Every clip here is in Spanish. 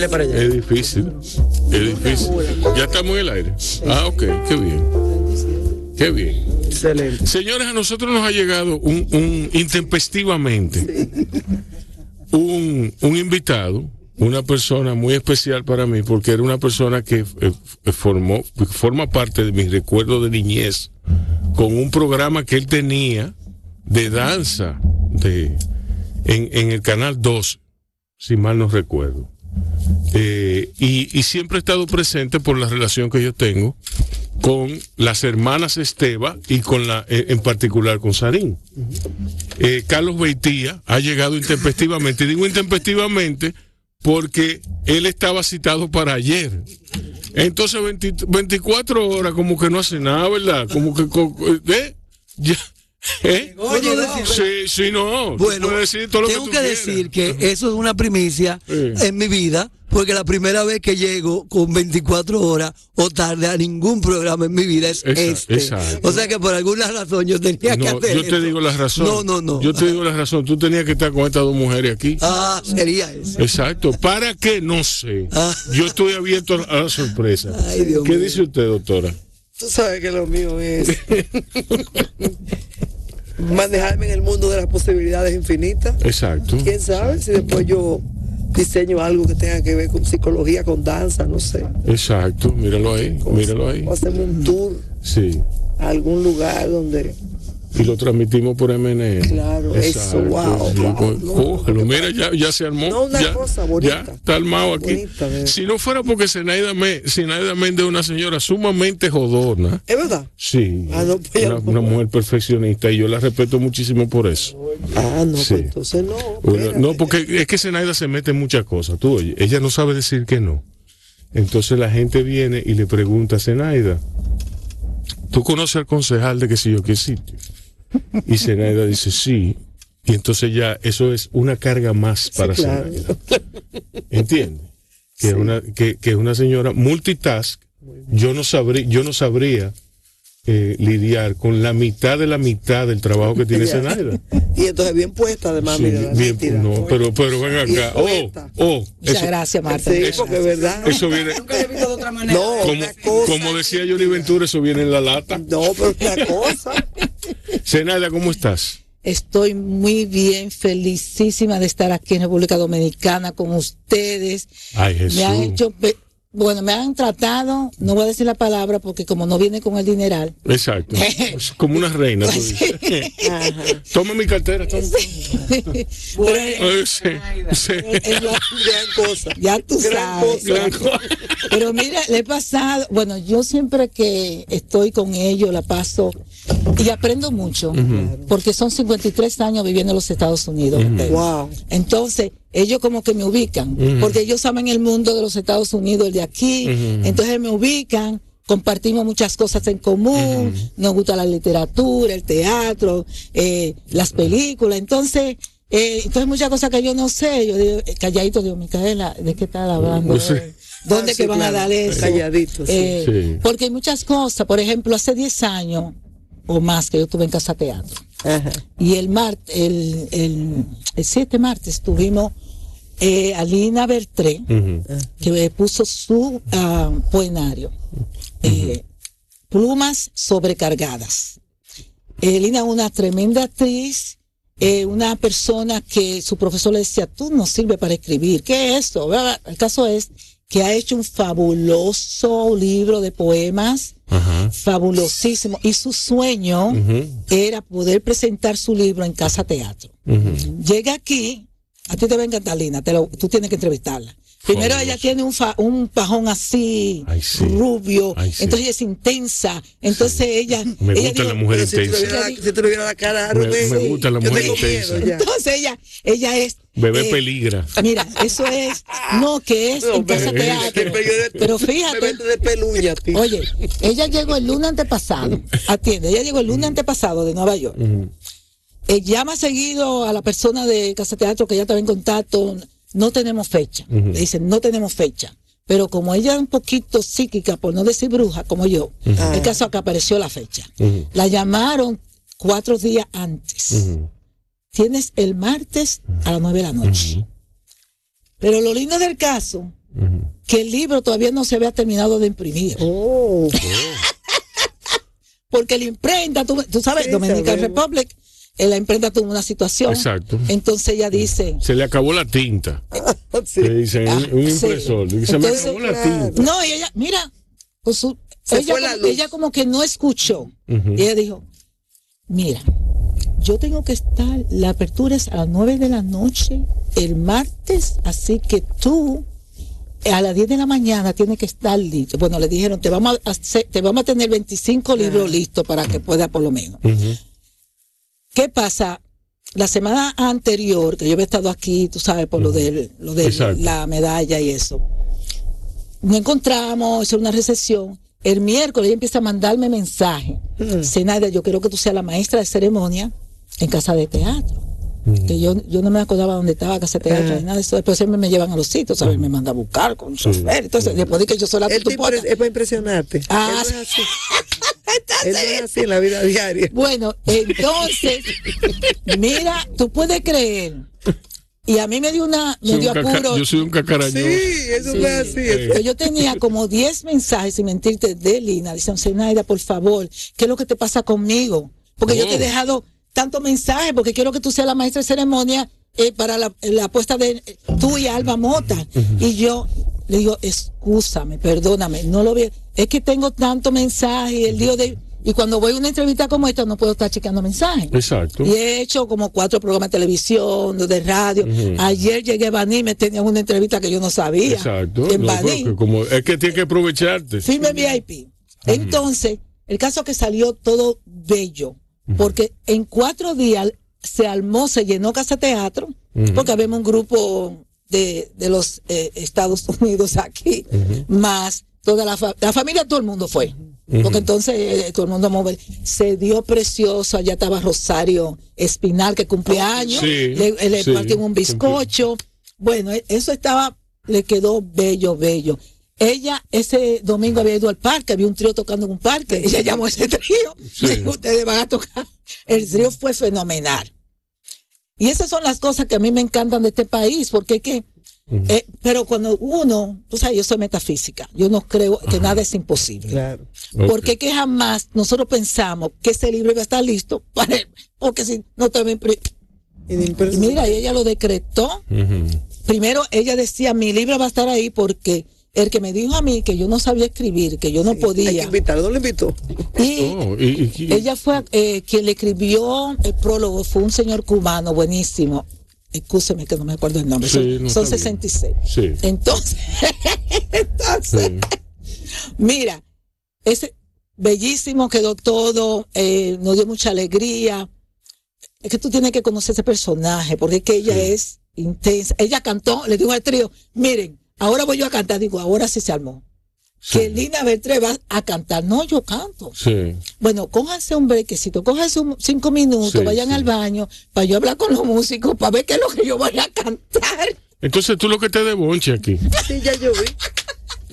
Dele para allá. Es difícil. Es difícil. Ya estamos en el aire. Ah, ok, qué bien. Qué bien. Excelente. Señores, a nosotros nos ha llegado un, un intempestivamente un, un invitado, una persona muy especial para mí, porque era una persona que eh, formó, forma parte de mis recuerdos de niñez, con un programa que él tenía de danza de, en, en el canal 2, si mal no recuerdo. Eh, y, siempre he estado presente por la relación que yo tengo con las hermanas Esteba y con la, eh, en particular con Sarín. Eh, Carlos Beitía ha llegado intempestivamente, y digo intempestivamente porque él estaba citado para ayer. Entonces 20 24 horas como que no hace nada, ¿verdad? Como que, co- ¿eh? ¿Eh? Oye, no. Sí, sí, no. Bueno, puedes decir todo lo tengo tú que, decir que eso es una primicia Sí. en mi vida, porque la primera vez que llego con 24 horas o tarde a ningún programa en mi vida es Esa- este. exacto. O sea que por alguna razón yo tenía que No, hacer yo te eso. digo la razón. No, no, no. Yo te digo la razón. Tú tenías que estar con estas dos mujeres aquí. Ah, sería eso. Exacto. ¿Para qué? No sé. Ah. Yo estoy abierto a la sorpresa. Ay, Dios ¿Qué mío. dice usted, doctora? Tú sabes que lo mío es manejarme en el mundo de las posibilidades infinitas. Exacto. ¿Quién sabe si después yo diseño algo que tenga que ver con psicología, con danza, no sé? Exacto. Míralo ahí. Míralo ahí. O hacemos un tour Sí. a algún lugar donde Y lo transmitimos por MN. Claro, eso, wow, wow, no, cógelo. Mira, ya, ya se armó. No, una ya, cosa bonita. Ya está armado aquí. Bonita, si no fuera porque Zenaida, Méndez es una señora sumamente jodona. ¿Es verdad? Sí. Ah, no, pues, una, una mujer perfeccionista y yo la respeto muchísimo por eso. Ah, no, Sí. pues entonces no. Bueno, no, porque es que Zenaida se mete en muchas cosas. Tú, oye, ella no sabe decir que no. Entonces la gente viene y le pregunta a Zenaida, ¿tú conoces al concejal de que sé yo qué sitio? Y Zenaida dice, sí. Y entonces ya eso es una carga más para claro. Zenaida. ¿Entiendes? Que, es una, que, que es una señora multitask. Yo no sabría, yo no sabría eh, lidiar con la mitad de la mitad del trabajo que tiene. Zenaida. Y entonces bien puesta, además, Sí, mira. bien, no, pero, pero ven acá. Oh, oh, Muchas eso, gracias, Marta. Sí, porque verdad. eso viene, No, como, cosa. como decía Johnny Ventura, eso viene en la lata. No, pero una cosa. Zenaida, ¿cómo estás? Estoy muy bien, felicísima de estar aquí en República Dominicana con ustedes. Ay, Jesús. Me han hecho, bueno, me han tratado, no voy a decir la palabra porque como no viene con el dineral. Exacto. Es como una reina. tú dices. Toma mi cartera. Toma. Sí, sí. eh, lo- Gran cosa. ya tú Gran sabes. cosa. Gran cosa. Pero mira, le he pasado, bueno, yo siempre que estoy con ellos la paso y aprendo mucho, porque son 53 años viviendo en los Estados Unidos. Wow. Entonces, ellos como que me ubican, porque ellos saben el mundo de los Estados Unidos, el de aquí, entonces me ubican, compartimos muchas cosas en común, nos gusta la literatura, el teatro, eh, las películas, entonces... Eh, entonces muchas cosas que yo no sé, yo digo, eh, calladito, digo, Micaela, ¿de qué estás hablando? Sí. ¿Dónde Ah, que sí, van a dar eso? Calladito, sí. Eh, Sí. Porque hay muchas cosas, por ejemplo, hace 10 años o más que yo estuve en Casa Teatro. Ajá. Y el martes, el, el, el 7 martes tuvimos eh, a Lina Bertré, que eh, puso su poenario, eh, Plumas sobrecargadas. Eh, Lina es una tremenda actriz, eh, una persona que su profesor le decía, tú no sirves para escribir, ¿qué es esto? El caso es que ha hecho un fabuloso libro de poemas, Ajá. fabulosísimo, y su sueño era poder presentar su libro en Casa Teatro. Llega aquí, a ti te va a encantar, Lina, te lo- tú tienes que entrevistarla. Primero ella tiene un, fa- un pajón así, Ay, sí. rubio, Ay, sí. entonces ella es intensa, entonces ella... Me ella gusta dijo- la mujer Pero si intensa. vieras la- si la cara Me- Rubén, me gusta la mujer intensa. Entonces ella, ella es... Bebé eh, peligra. Mira, eso es, no, que es No, en Casa bebé, Teatro. Pero fíjate, vete de peluña, tío. Oye, ella llegó el lunes antepasado. Atiende, ella llegó el lunes antepasado de Nueva York. Ujú. Eh, llama seguido a la persona de Casa Teatro que ya estaba en contacto. No tenemos fecha. Le dicen, no tenemos fecha. Pero como ella es un poquito psíquica, por no decir bruja, como yo, el caso es que apareció la fecha. La llamaron cuatro días antes. Tienes el martes a las nueve de la noche. Pero lo lindo del caso que el libro todavía no se había terminado de imprimir. Oh, Porque la imprenta, tú, tú sabes, Sí, Dominican. Republic, la imprenta tuvo una situación. Exacto. Entonces ella dice, Se le acabó la tinta. sí. Le dicen Ah, un, un sí. impresor. Se me acabó la claro. tinta. no, y ella, mira, con su- Se ella, fue la como, luz. ella como que no escuchó. Y ella dijo, mira, yo tengo que estar, la apertura es a las 9 de la noche el martes, así que tú a las 10 de la mañana tienes que estar listo. Bueno, le dijeron, te vamos a, hacer- te vamos a tener 25 libros listos para que pueda por lo menos. Ujú. ¿Qué pasa? La semana anterior, que yo había estado aquí, tú sabes, por lo de, lo de Exacto. la medalla y eso, nos encontramos, hizo una recesión. El miércoles ella empieza a mandarme mensajes. Zenaida, yo quiero que tú seas la maestra de ceremonia en casa de teatro. Que yo, yo no me acordaba dónde estaba casa de teatro ni nada de eso. Después siempre me llevan a los sitios, ¿sabes? Me manda a buscar con chofer. Entonces, después de que yo soy la El tipo tutupota. es, es para impresionarte. Ah, Él no es así. Él no es así en la vida diaria. Bueno, entonces, mira, tú puedes creer. Y a mí me dio una, me un dio apuro. yo soy un cacarañón. Sí, eso no es así. que yo tenía como 10 mensajes, sin mentirte, de Lina. Dicen, Zenaida, por favor, ¿qué es lo que te pasa conmigo? Porque yo te he Oh. dejado tantos mensajes, porque quiero que tú seas la maestra de ceremonia eh, para la, la apuesta de eh, tú y Alba Mota. Y yo le digo, excúsame, perdóname, no lo veo. Es que tengo tantos mensajes y el lío de... Y cuando voy a una entrevista como esta, no puedo estar chequeando mensajes. Exacto. Y he hecho como cuatro programas de televisión, de radio. Ayer llegué a Baní, me tenían una entrevista que yo no sabía. Exacto. En No, Baní. como, es que tienes que aprovecharte. Firme VIP. Entonces, el caso que salió todo bello, porque en cuatro días se armó, se llenó Casa Teatro, porque habemos un grupo de, de los eh, Estados Unidos aquí, más toda la, fa- la familia, todo el mundo fue. Porque entonces eh, todo el mundo mover. Se dio precioso, allá estaba Rosario Espinal, que cumplía años, Sí, le, le sí, partimos un bizcocho. Bueno, e- eso estaba, le quedó bello, bello. Ella ese domingo había ido al parque, había un trío tocando en un parque. Ella llamó a ese trío. Sí. Le dijo, Ustedes van a tocar. El trío fue fenomenal. Y esas son las cosas que a mí me encantan de este país, porque es que, eh, pero cuando uno, tú sabes, yo soy metafísica, yo no creo que nada es imposible. Claro. Porque que jamás nosotros pensamos que ese libro iba a estar listo para él, porque si no te Y y mira, y ella lo decretó. Primero ella decía, mi libro va a estar ahí porque el que me dijo a mí que yo no sabía escribir, que yo no Hay que podía. invitarlo, ¿no lo invitó? Y Oh, y- y- y- ella fue eh, quien le escribió el prólogo, fue un señor cubano buenísimo. Excúseme que no me acuerdo el nombre. Sí, son no son está 66. Sí. Entonces, entonces, Sí. mira, ese bellísimo quedó todo, eh, nos dio mucha alegría. Es que tú tienes que conocer ese personaje, porque es que ella es intensa. Ella cantó, le dijo al trío, miren, ahora voy yo a cantar. Digo, ahora sí se armó. Que Lina Beltré va a cantar. No, yo canto. Sí. Bueno, cójanse un brequecito, cójanse un cinco minutos, Sí, vayan sí. al baño, para yo hablar con los músicos, para ver qué es lo que yo voy a cantar. Entonces tú lo que te debonche aquí. Sí, ya yo vi.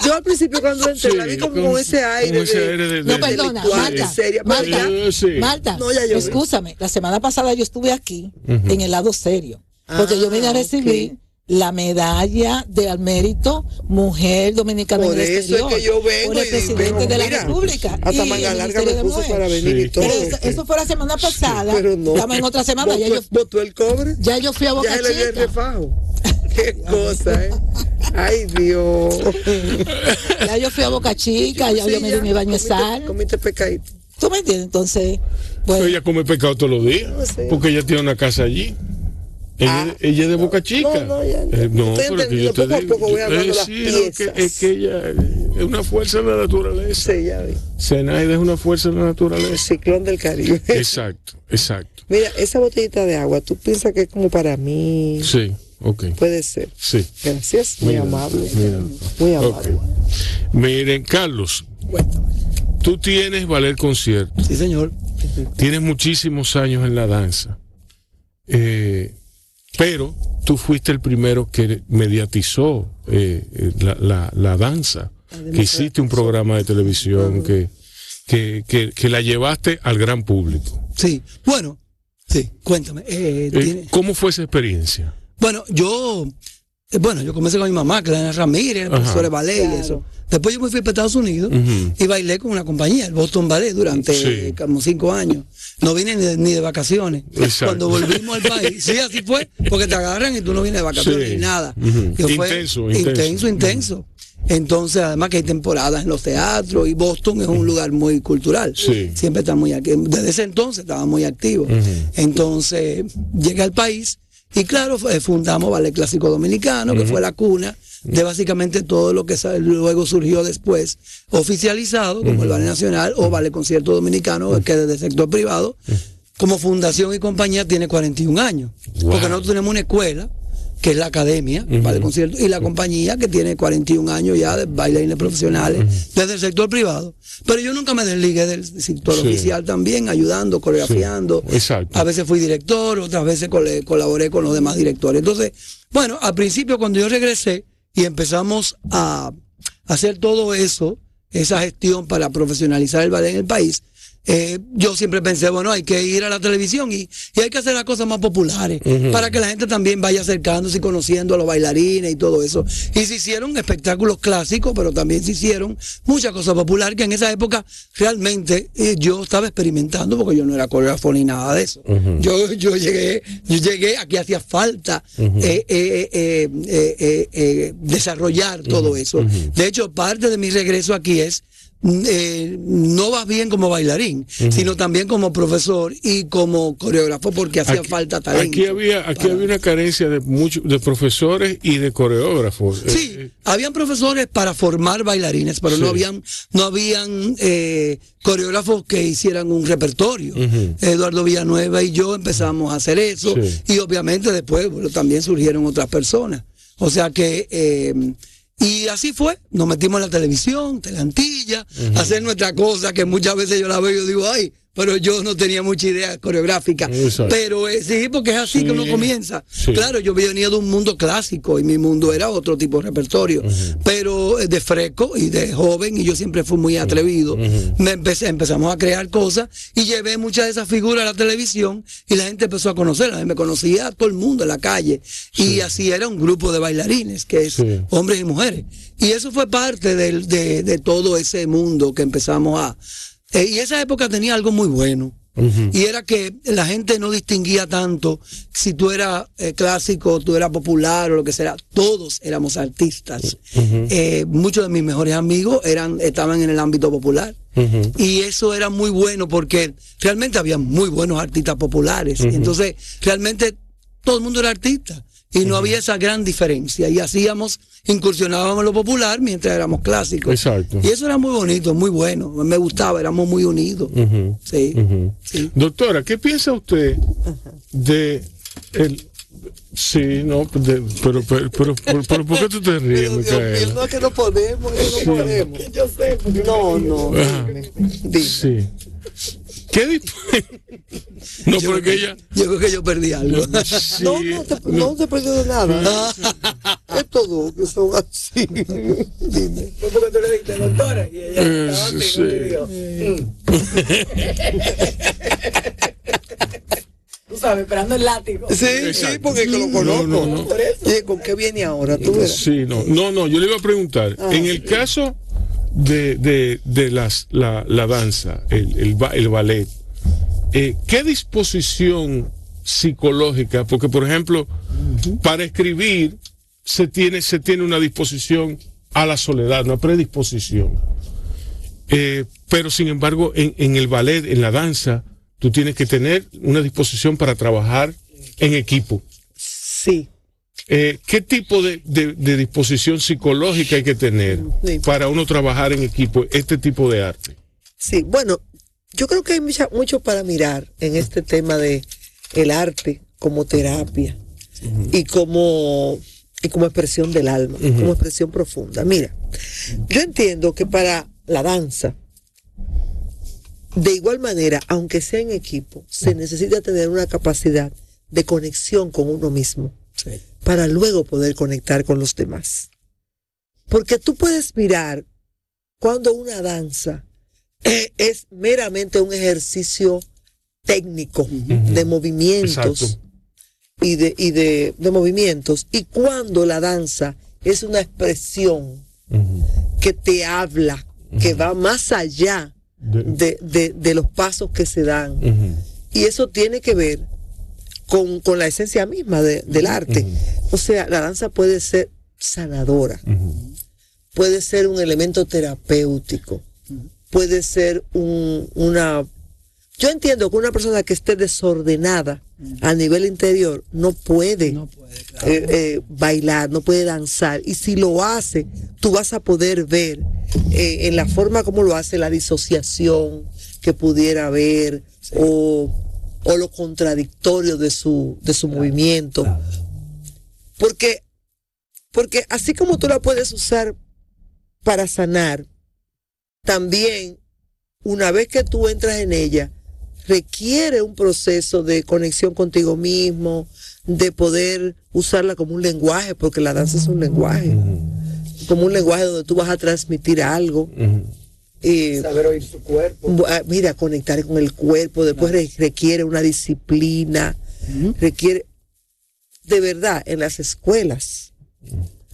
Yo al principio cuando entré la vi como con, ese aire. con ese de- aire de- No, de- perdona, Marta, seria, Marta, Eh, sí. Marta, No, ya yo vi. escúchame, la semana pasada yo estuve aquí en el lado serio, porque yo vine a Ah, recibir. La medalla de al mérito mujer dominicana Por en el eso exterior, es que yo vengo por el y presidente vengo, de la mira, República Hasta manga larga me Mujer. para venir Sí. y todo. Pero eso, eso fue la semana pasada, Pero no. estamos en otra semana, ya yo, Botó, el cobre. ya yo fui a Boca Ya le dio el Chica. refajo. Qué cosa, ¿eh? Ay, Dios. Ya yo fui a Boca Chica, ya Sí, yo me di mi baño de sal. Comiste pecadito. ¿Tú me entiendes? Entonces, bueno, Ella come pescado todos los días. No sé. Porque ella tiene una casa allí. Ella, Ah. ella es de Boca Chica. No, no, ya- ya. Eh, no, Estoy pero que yo entendiendo, te poco a digo. poco voy hablando las sí, que- es que ella eh, es una fuerza de la naturaleza. Sí, ya vi. Zenaida es una fuerza de la El naturaleza. ciclón del Caribe. Exacto, exacto. Mira, esa botellita de agua, ¿tú piensas que es como para mí? Sí, ok. Puede ser. Sí. Gracias, muy Mira, amable. mira. Muy Ok. amable. Miren, Carlos, tú tienes Valer Concierto, Sí, señor. tienes muchísimos años en la danza, eh, pero tú fuiste el primero que mediatizó eh, eh, la, la- la danza, que hiciste un programa de televisión, que, que, que, que la llevaste al gran público. Sí. Bueno, sí, cuéntame. eh, ¿Cómo fue esa experiencia? Bueno, yo bueno, yo comencé con mi mamá, Clara Ramírez, Ajá. profesora de ballet y eso. Después yo me fui para Estados Unidos y bailé con una compañía, el Boston Ballet, durante Sí. como cinco años. No vine ni de, ni de vacaciones. Exacto. Cuando volvimos al país, sí, así fue, porque te agarran y tú no vienes de vacaciones Sí. ni nada. Yo fue Intenso, intenso. intenso, intenso. Entonces, además que hay temporadas en los teatros y Boston es un lugar muy cultural. Sí. Siempre está muy activo. Desde ese entonces estaba muy activo. Entonces, llegué al país y claro, fundamos Ballet Clásico Dominicano, que fue la cuna de básicamente todo lo que luego surgió después, oficializado como el Ballet Nacional o Ballet Concierto Dominicano, que desde el sector privado, como fundación y compañía tiene 41 años. Wow. Porque nosotros tenemos una escuela que es la academia, Ballet Concierto, y la compañía que tiene 41 años ya de bailarines profesionales desde el sector privado. Pero yo nunca me desligué del sector Sí. oficial también, ayudando, coreografiando. Sí, exacto. A veces fui director, otras veces colaboré con los demás directores. Entonces, bueno, al principio cuando yo regresé y empezamos a hacer todo eso, esa gestión para profesionalizar el ballet en el país, eh, yo siempre pensé, bueno, hay que ir a la televisión y, y hay que hacer las cosas más populares para que la gente también vaya acercándose y conociendo a los bailarines y todo eso. Y se hicieron espectáculos clásicos, pero también se hicieron muchas cosas populares que en esa época realmente eh, yo estaba experimentando porque yo no era coreógrafo ni nada de eso. yo, yo llegué, yo llegué, aquí hacía falta eh, eh, eh, eh, eh, eh, desarrollar todo eso. De hecho, parte de mi regreso aquí es eh, no vas bien como bailarín, sino también como profesor y como coreógrafo porque hacía Aquí- falta talento. Aquí había, aquí había una carencia de muchos de profesores y de coreógrafos. Sí, Eh, habían profesores para formar bailarines, pero no habían, no habían eh, coreógrafos que hicieran un repertorio. Eduardo Villanueva y yo empezamos a hacer eso Sí. y obviamente después bueno, también surgieron otras personas. O sea que eh, y así fue, nos metimos en la televisión, telantilla, hacer nuestra cosa que muchas veces yo la veo y digo, ay, pero yo no tenía mucha idea coreográfica. Exacto. Pero eh, sí, porque es así Sí. que uno comienza. Sí. Claro, yo venía de un mundo clásico y mi mundo era otro tipo de repertorio, pero eh, de fresco y de joven y yo siempre fui muy atrevido. Me empecé, empezamos a crear cosas y llevé muchas de esas figuras a la televisión y la gente empezó a conocerlas. Me conocía a todo el mundo en la calle y así era un grupo de bailarines, que es hombres y mujeres. Y eso fue parte del- de, de todo ese mundo que empezamos a... eh, y esa época tenía algo muy bueno. Y era que la gente no distinguía tanto si tú eras eh, clásico, tú eras popular o lo que sea. Todos éramos artistas. Eh, muchos de mis mejores amigos eran, estaban en el ámbito popular. Y eso era muy bueno porque realmente había muy buenos artistas populares. Entonces, realmente todo el mundo era artista. Y no había esa gran diferencia. Y hacíamos, incursionábamos en lo popular mientras éramos clásicos. Exacto. Y eso era muy bonito, muy bueno. Me gustaba, éramos muy unidos. Sí. Sí. Doctora, ¿qué piensa usted de el sí, no, de- pero, pero, pero, pero, pero ¿por qué tú te ríes, Micaela? no es que no podemos, es que no podemos. Yo sé, no, no. Dime. Sí. ¿Qué No, Yo porque creo ella que- Yo creo que yo perdí algo. sí, No, no te, no te perdió de nada. Estos dos que son así. Dime. porque tú le dijiste doctora y ella Eh, sí. Tú sabes, esperando el látigo. Sí, sí, Exacto. porque que lo No, conozco. no, no. Oye, ¿con qué viene ahora? Tú. Sí, no, no, no, yo le iba a preguntar, Ah, en el caso de, de, de las, la, la danza, el, el, ba- el ballet, eh, ¿qué disposición psicológica? Porque, por ejemplo, para escribir se tiene, se tiene una disposición a la soledad, una predisposición. Eh, pero, sin embargo, en, en el ballet, en la danza, tú tienes que tener una disposición para trabajar en equipo. Sí. Eh, ¿Qué tipo de, de- de disposición psicológica hay que tener Sí. para uno trabajar en equipo este tipo de arte? Sí, bueno, yo creo que hay mucha- mucho para mirar en este tema de el arte como terapia y como y como expresión del alma, como expresión profunda. Mira, yo entiendo que para la danza, de igual manera, aunque sea en equipo, se necesita tener una capacidad de conexión con uno mismo para luego poder conectar con los demás. Porque tú puedes mirar cuando una danza es meramente un ejercicio técnico de movimientos Exacto. y de, y de, de movimientos, y cuando la danza es una expresión que te habla, que va más allá de, de- de los pasos que se dan. Y eso tiene que ver con, con la esencia misma de- del arte. O sea, la danza puede ser sanadora, puede ser un elemento terapéutico, puede ser un, una... Yo entiendo que una persona que esté desordenada a nivel interior no puede, No puede, claro. eh, eh, bailar, no puede danzar. Y si lo hace, tú vas a poder ver eh, en la forma como lo hace la disociación que pudiera haber o, o lo contradictorio de su, de su movimiento. Porque, porque así como tú la puedes usar para sanar, también una vez que tú entras en ella, requiere un proceso de conexión contigo mismo, de poder usarla como un lenguaje, porque la danza es un lenguaje, como un lenguaje donde tú vas a transmitir algo. Eh, Saber oír su cuerpo. Ah, mira, conectar con el cuerpo, después re- requiere una disciplina, requiere, de verdad, en las escuelas,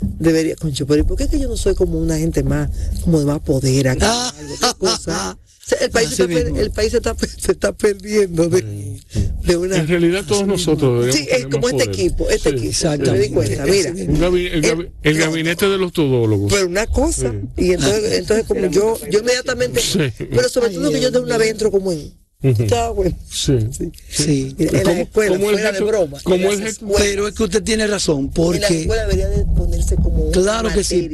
debería, concho, pero ¿y por qué es que yo no soy como una gente más, como de más poder acá, Ah. cosa? O sea, el país, se está, el país se está, se está perdiendo de, de una... En realidad todos nosotros Sí, es como este poder. equipo, este Sí, equipo, me di cuenta, mira. Un gabi- el, gabi- el gabinete de los todólogos. Pero una cosa, y entonces, entonces como yo, yo inmediatamente, Sí. pero sobre todo que yo de una vez entro como en, está bueno. Sí. Sí. En las Como- escuelas, como el fuera de broma. como en el escuelas, Pero es que usted tiene razón, en la porque escuela debería de ponerse como una Claro que sí.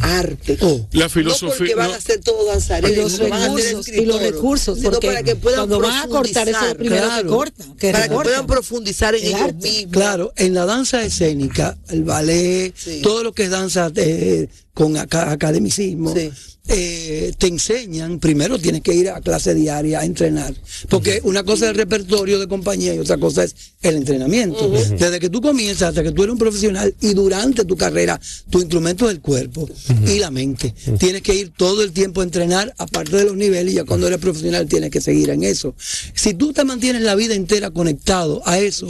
Arte. Oh. La no filosofía. porque van no- a ser todos danzarines, Y los no recursos, y los escritores, recursos, sino porque para que puedan cuando van a cortar eso es primero claro. que cortan, que para que puedan profundizar en El ellos arte. mismos. Claro, en la danza escénica, el ballet, Sí. todo lo que es danza eh, con aca- academicismo, Sí. Eh, te enseñan, primero tienes que ir a clase diaria a entrenar, porque una cosa es el repertorio de compañía y otra cosa es el entrenamiento. Desde que tú comienzas hasta que tú eres un profesional y durante tu carrera, tu instrumento es el cuerpo y la mente. Tienes que ir todo el tiempo a entrenar, aparte de los niveles, y ya cuando eres profesional tienes que seguir en eso. Si tú te mantienes la vida entera conectado a eso,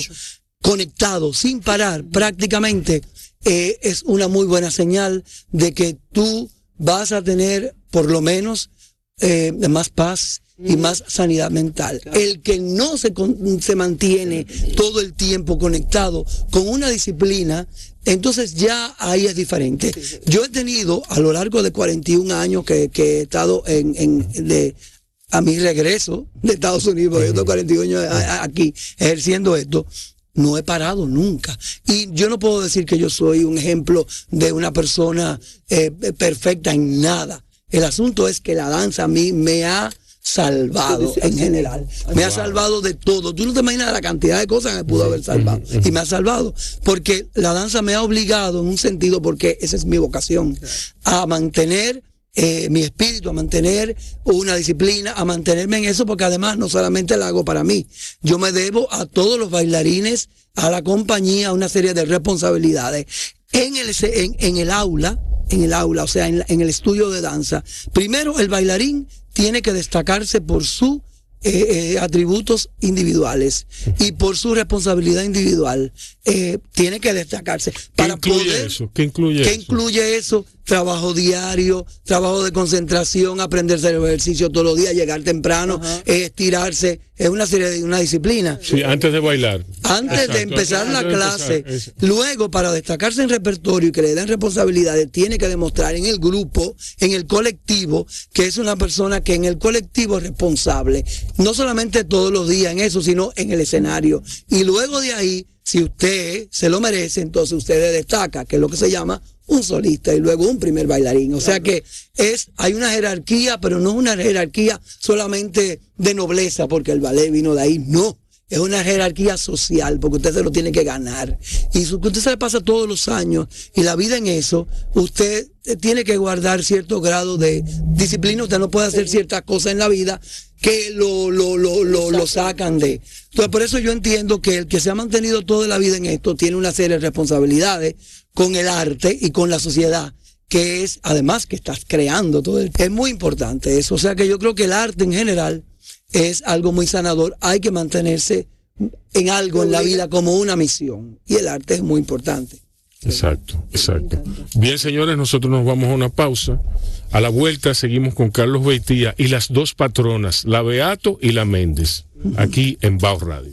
conectado sin parar prácticamente, eh, es una muy buena señal de que tú vas a tener por lo menos eh, más paz y más sanidad mental. El que no se, con- se mantiene todo el tiempo conectado con una disciplina, entonces ya ahí es diferente. Yo he tenido a lo largo de 41 años que, que he estado en, en- de, a mi regreso de Estados Unidos, porque yo tengo 41 años aquí ejerciendo esto, no he parado nunca. Y yo no puedo decir que yo soy un ejemplo de una persona eh, perfecta en nada. El asunto es que la danza a mí me ha salvado en general. Me ha salvado de todo. Tú no te imaginas la cantidad de cosas que me pudo haber salvado. Y me ha salvado. Porque la danza me ha obligado en un sentido, porque esa es mi vocación, a mantener eh, mi espíritu, a mantener una disciplina, a mantenerme en eso, porque además no solamente la hago para mí, yo me debo a todos los bailarines, a la compañía, a una serie de responsabilidades. En el, en, el aula, en el aula, o sea, en, en el estudio de danza, primero el bailarín tiene que destacarse por su eh, eh, atributos individuales y por su responsabilidad individual eh, tiene que destacarse ¿Qué para incluye poder eso? ¿Qué incluye ¿Qué eso? incluye eso? Trabajo diario, trabajo de concentración, aprenderse el ejercicio todos los días, llegar temprano, estirarse, es una serie de una disciplina. Sí, antes de bailar. Antes de empezar la de clase, empezar, luego para destacarse en repertorio y que le den responsabilidades, tiene que demostrar en el grupo, en el colectivo, que es una persona que en el colectivo es responsable. No solamente todos los días en eso, sino en el escenario. Y luego de ahí, si usted se lo merece, entonces usted destaca, que es lo que se llama un solista y luego un primer bailarín. O sea que es, hay una jerarquía, pero no es una jerarquía solamente de nobleza, porque el ballet vino de ahí, no. Es una jerarquía social, porque usted se lo tiene que ganar. Y su- usted se le pasa todos los años y la vida en eso, usted eh, tiene que guardar cierto grado de disciplina. Usted no puede hacer ciertas cosas en la vida que lo, lo, lo, lo, lo sacan de. Entonces, por eso yo entiendo que el que se ha mantenido toda la vida en esto tiene una serie de responsabilidades con el arte y con la sociedad que es además que estás creando todo el es muy importante eso o sea que yo creo que el arte en general es algo muy sanador hay que mantenerse en algo en la vida como una misión. Y el arte es muy importante. Exacto, exacto. Bien, señores, nosotros nos vamos a una pausa. A la vuelta seguimos con Carlos Beitía y las dos patronas, la Beato y la Méndez, aquí en Bao Radio.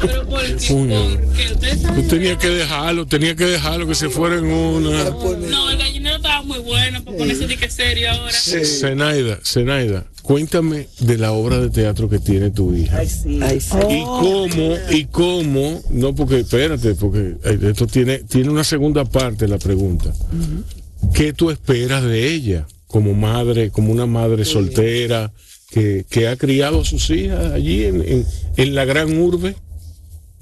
Pero ¿por ustedes saben. tenía que dejarlo, tenía que dejarlo que se fuera en una. No, el gallinero estaba muy bueno para ponerse de que serio ahora. Zenaida, Zenaida, cuéntame de la obra de teatro que tiene tu hija. Ay, sí. Y cómo, y cómo, no porque, espérate, porque eh, esto tiene, tiene una segunda parte la pregunta. ¿Qué tú esperas de ella como madre, como una madre soltera que, que ha criado a sus hijas allí en, en, en la gran urbe?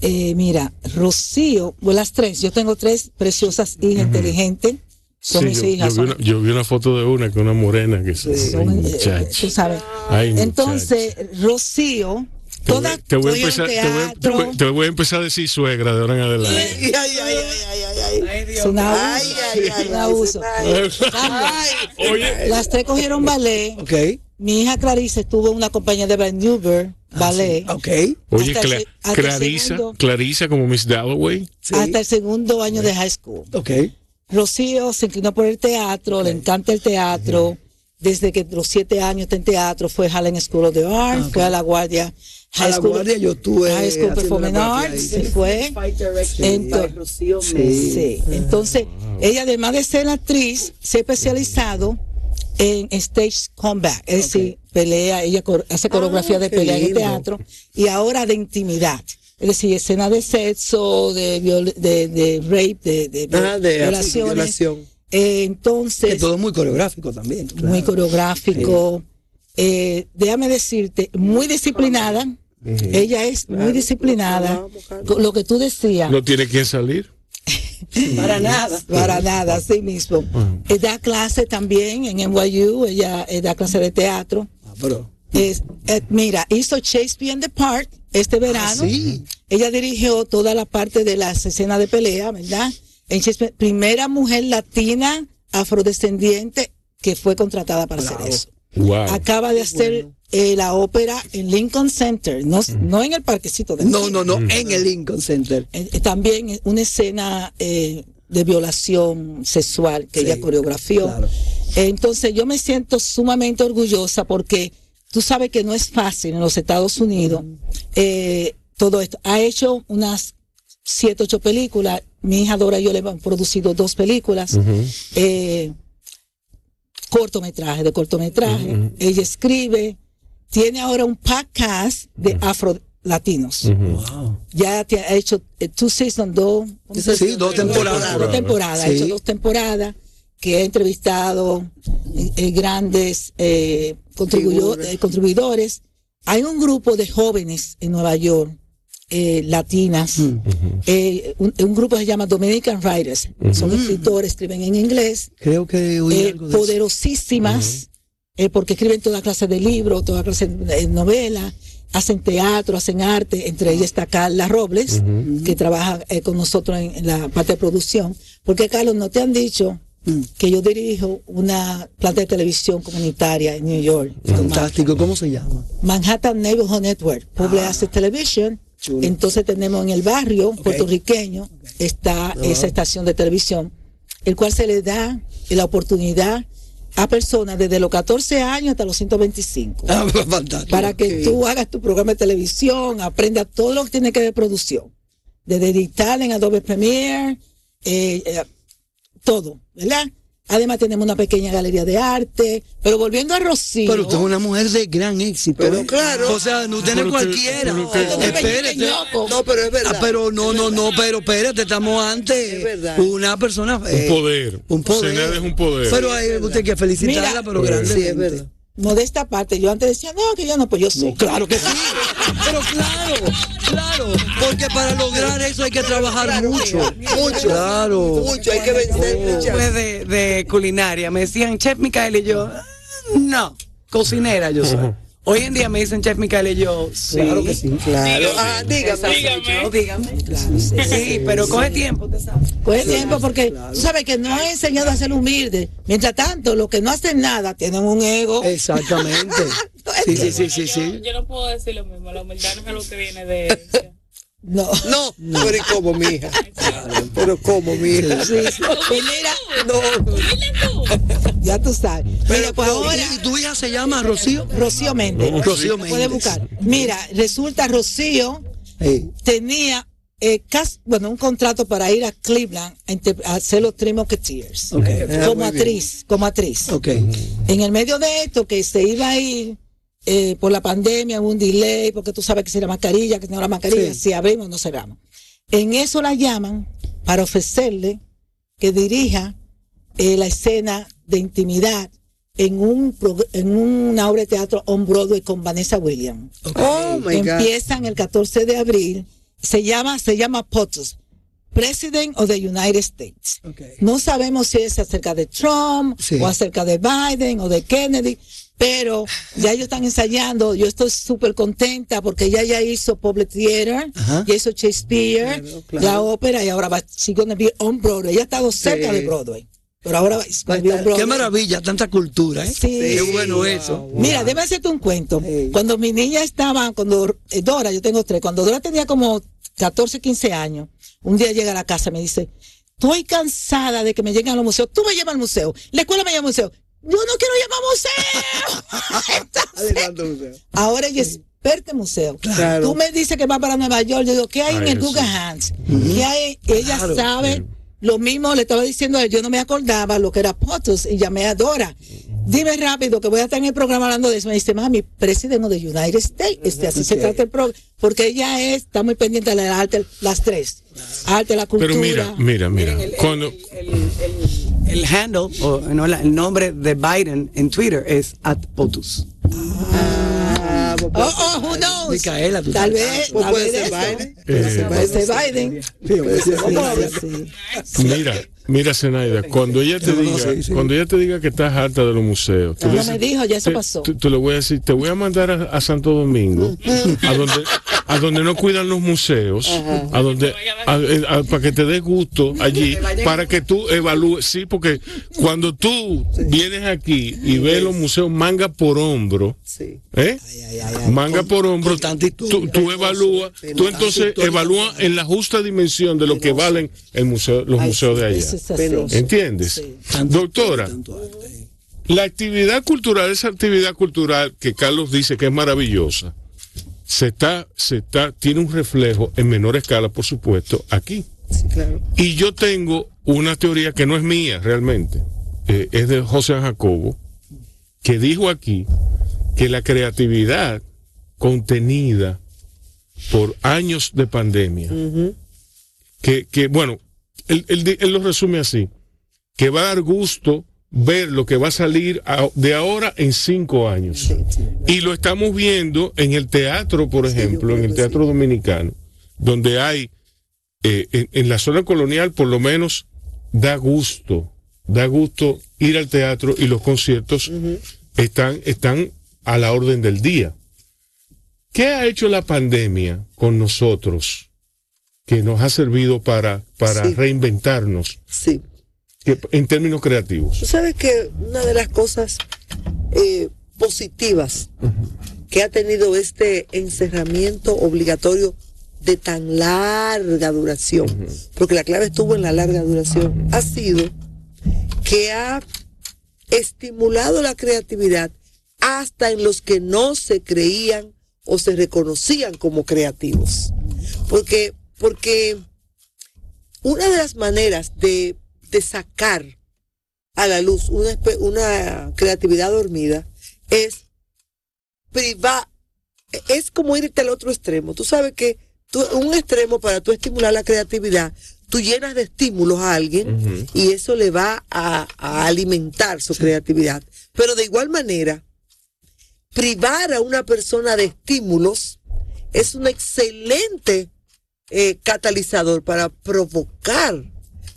Eh, mira, Rocío, pues las tres, yo tengo tres preciosas hijas inteligentes, son Sí, mis yo, hijas. yo vi son- una, yo vi una foto de una que una morena que se son, ay, eh, tú sabes. Ay. Entonces, Rocío, Te voy, todas te voy a cogieron empezar, te voy, te teatro, voy- te voy a empezar a decir suegra de ahora en adelante. Ay, ay, ay, ay, ay, ay. es un abuso, Ay, ay, ay, ay, ay. Oye, Las tres cogieron ballet. ¿Ok? Mi hija Clarice estuvo en una compañía de Van Newberg, ballet. ¿Ok? oye, Cla- se- hasta el Clarisa, segundo. Clarisa como Miss Dalloway. Sí. Hasta el segundo año de high school. ¿Ok? Rocío se inclinó por el teatro, le encanta el teatro. Desde que los siete años está en teatro, fue a Harlem School of the Arts, fue a la Guardia A High la School, guardia yo estuve High School Performing Arts, se fue. Entonces, sí. Entonces, ella además de ser actriz, se ha especializado en stage combat, es decir, pelea, ella hace coreografía de pelea en el teatro y ahora de intimidad. Es decir, escena de sexo, de, viol- de, de rape, de, de Ah, de violaciones. violación. Eh, entonces, todo es muy coreográfico también. claro. muy coreográfico. Eh, déjame decirte, muy disciplinada. Ella es muy disciplinada. Lo que tú decías, No tiene quien salir. Para nada. para nada, así mismo. Eh, da clase también en NYU, ella eh, da clase de teatro. Ah, pero, Es, eh, mira, hizo Shakespeare in the Park este verano. sí. Ella dirigió toda la parte de las escenas de pelea, ¿verdad? En Shakespeare, primera mujer latina afrodescendiente que fue contratada para hacer eso. Wow. Acaba de hacer eh, la ópera en Lincoln Center, no, no en el parquecito de no, no, no, en el Lincoln Center. Eh, eh, también una escena eh, de violación sexual que Sí, ella coreografió. claro. Eh, entonces yo me siento sumamente orgullosa porque tú sabes que no es fácil en los Estados Unidos eh, todo esto. Ha hecho unas siete, ocho películas. Mi hija Dora y yo le hemos producido dos películas. eh, cortometraje, de cortometraje. Ella escribe, tiene ahora un podcast de afro latinos. Wow. Ya te ha hecho eh, two seasons, dos, Sí, dos temporadas. dos temporadas, ha Sí. hecho dos temporadas que ha entrevistado eh, eh, grandes eh, eh, contribuidores. Hay un grupo de jóvenes en Nueva York, eh, latinas, eh, un, un grupo que se llama Dominican Writers. Son escritores, escriben en inglés, Creo que oí eh, algo de eso. poderosísimas, eh, porque escriben toda clase de libros, toda clase de novelas, hacen teatro, hacen arte, entre ellas está Carla Robles, que trabaja eh, con nosotros en, en la parte de producción. Porque, Carlos, no te han dicho que yo dirijo una planta de televisión comunitaria en New York. Fantástico, ¿cómo se llama? Manhattan Neighborhood Network, Public Access Television. Chulo. Entonces tenemos en el barrio puertorriqueño, está esa estación de televisión, el cual se le da la oportunidad a personas desde los 14 años hasta los 125 Ah, fantástico. para que tú hagas tu programa de televisión, aprendas todo lo que tiene que ver producción, desde editar en Adobe Premiere, eh, eh, todo, ¿verdad? Además tenemos una pequeña galería de arte, pero volviendo a Rocío, Pero usted es una mujer de gran éxito. Pero ¿eh? claro. O sea, no usted no es cualquiera. Espérate. No, pero es verdad. Ah, pero no, no, no, pero espérate, estamos ante Es verdad. una persona. Un eh, poder. Un poder. Senada es un poder. Pero hay usted que felicitarla, Mira, pero grande. Sí, es verdad. Modesta parte, yo antes decía, no, que yo no, pues yo sí. No, claro que sí. Pero claro, claro. Porque para lograr eso hay que trabajar mucho. Mucho. Claro. Mucho, hay que vencer. Después de, de culinaria, me decían, Chef Micael, y yo, "Ah, no, cocinera yo soy. Hoy en día me dicen Chef Micaela y yo, sí. Claro que sí. Claro. Ah, dígame. Dígame. dígame. Claro, sí, Sí, pero coge tiempo, te sabes. Coge tiempo porque tú sabes que no he enseñado a ser humilde. Mientras tanto, los que no hacen nada tienen un ego. Exactamente. Sí, sí, sí, sí, yo, sí. yo no puedo decir lo mismo. La humildad no es algo que viene de herencia. No. No, pero ¿y cómo, mija? Pero ¿cómo, mija? Sí, sí. No, ya tú sabes. Mira, pues ahora. ¿Y tu hija se llama Rocío? Rocío Méndez. Rocío Lo puedes Méndez. buscar. Mira, resulta Rocío Sí. tenía eh, bueno, un contrato para ir a Cleveland a, hacer los Three Musketeers. Ok. Como actriz, como actriz. Ok. En el medio de esto, que se iba a ir eh, por la pandemia, hubo un delay, porque tú sabes que si la mascarilla, que si no la mascarilla, Sí. si abrimos, no cerramos. En eso la llaman para ofrecerle que dirija eh, la escena de intimidad en un en una obra de teatro on Broadway con Vanessa Williams. Oh my God. Empiezan el 14 de abril. Se llama, se llama POTUS, President of the United States. No sabemos si es acerca de Trump Sí. o acerca de Biden o de Kennedy, pero ya ellos están ensayando. Yo estoy súper contenta porque ella ya hizo Public Theater, Ajá. ya hizo Shakespeare, Claro, claro. la ópera y ahora va she's gonna be on Broadway. Ella ha estado cerca Sí. de Broadway, pero ahora va, a be on Qué Broadway. maravilla, tanta cultura, ¿eh? Sí. Qué bueno eso. Mira, déjame hacerte un cuento. Hey. Cuando mi niña estaba, cuando eh, Dora, yo tengo tres, cuando Dora tenía como 14, 15 años, un día llega a la casa y me dice, estoy cansada de que me lleguen a los museos, tú me llevas al museo, la escuela me lleva al museo, yo no quiero llevar museo. Entonces, Adelante, museo. ahora ella es experta en museo. Claro. Tú me dices que va para Nueva York, yo digo, ¿qué hay en el. Guggenheim? ¿Qué hay? Ella Claro. sabe lo mismo, le estaba diciendo a él, yo no me acordaba lo que era POTUS y llamé a Dora. Dime rápido que voy a estar en el programa hablando de eso. Me dice, mami, presidente de United States. Este, así se trata el programa. Porque ella es, está muy pendiente de la arte, las tres. Arte, la cultura. Pero mira, mira, mira. Miren, el, Cuando, el, el- el handle, o no, la- el nombre de Biden en Twitter es at POTUS. Ah, Oh, oh, who knows? Micaela, tú Tal vez, tal puede vez ser. Biden. eh, Puede ser Biden. Sí, Sí, sí. mira, mira, Zenaida, cuando ella te diga, sí, sí. cuando ella te diga que estás harta de los museos, tú No le me dijo, ya eso te- pasó. Tú, tú le voy a decir, te voy a mandar a, a Santo Domingo, a donde, a donde no cuidan los museos, a donde, a- a- para que te dé gusto allí, para que tú evalúes, sí, porque cuando tú vienes aquí y ves los museos manga por hombro. ¿eh? Manga por hombro, con tú, tú evalúas, tú entonces evalúas en la justa dimensión de lo que valen el museo, los museos de allá. ¿Entiendes? Sí. Doctora, arte. la actividad cultural, esa actividad cultural que Carlos dice que es maravillosa, se está, se está, tiene un reflejo en menor escala, por supuesto, aquí. Sí, claro. Y yo tengo una teoría que no es mía realmente, eh, es de José Jacobo, que dijo aquí que la creatividad contenida por años de pandemia, que, que, bueno, él, él lo resume así, que va a dar gusto ver lo que va a salir a- de ahora en cinco años. Y lo estamos viendo en el teatro, por ejemplo, en el teatro dominicano, donde hay, eh, en, en la zona colonial, por lo menos, da gusto, da gusto ir al teatro y los conciertos están, están a la orden del día. ¿Qué ha hecho la pandemia con nosotros que nos ha servido para, para Sí. reinventarnos Sí. que- en términos creativos? Tú sabes que una de las cosas eh, positivas que ha tenido este encerramiento obligatorio de tan larga duración, porque la clave estuvo en la larga duración, ha sido que ha estimulado la creatividad hasta en los que no se creían o se reconocían como creativos. Porque, porque una de las maneras de, de sacar a la luz una, una creatividad dormida es privar, es como irte al otro extremo. Tú sabes que tú- un extremo para tú estimular la creatividad, tú llenas de estímulos a alguien y eso le va a, a alimentar su creatividad. Pero de igual manera, privar a una persona de estímulos es un excelente eh, catalizador para provocar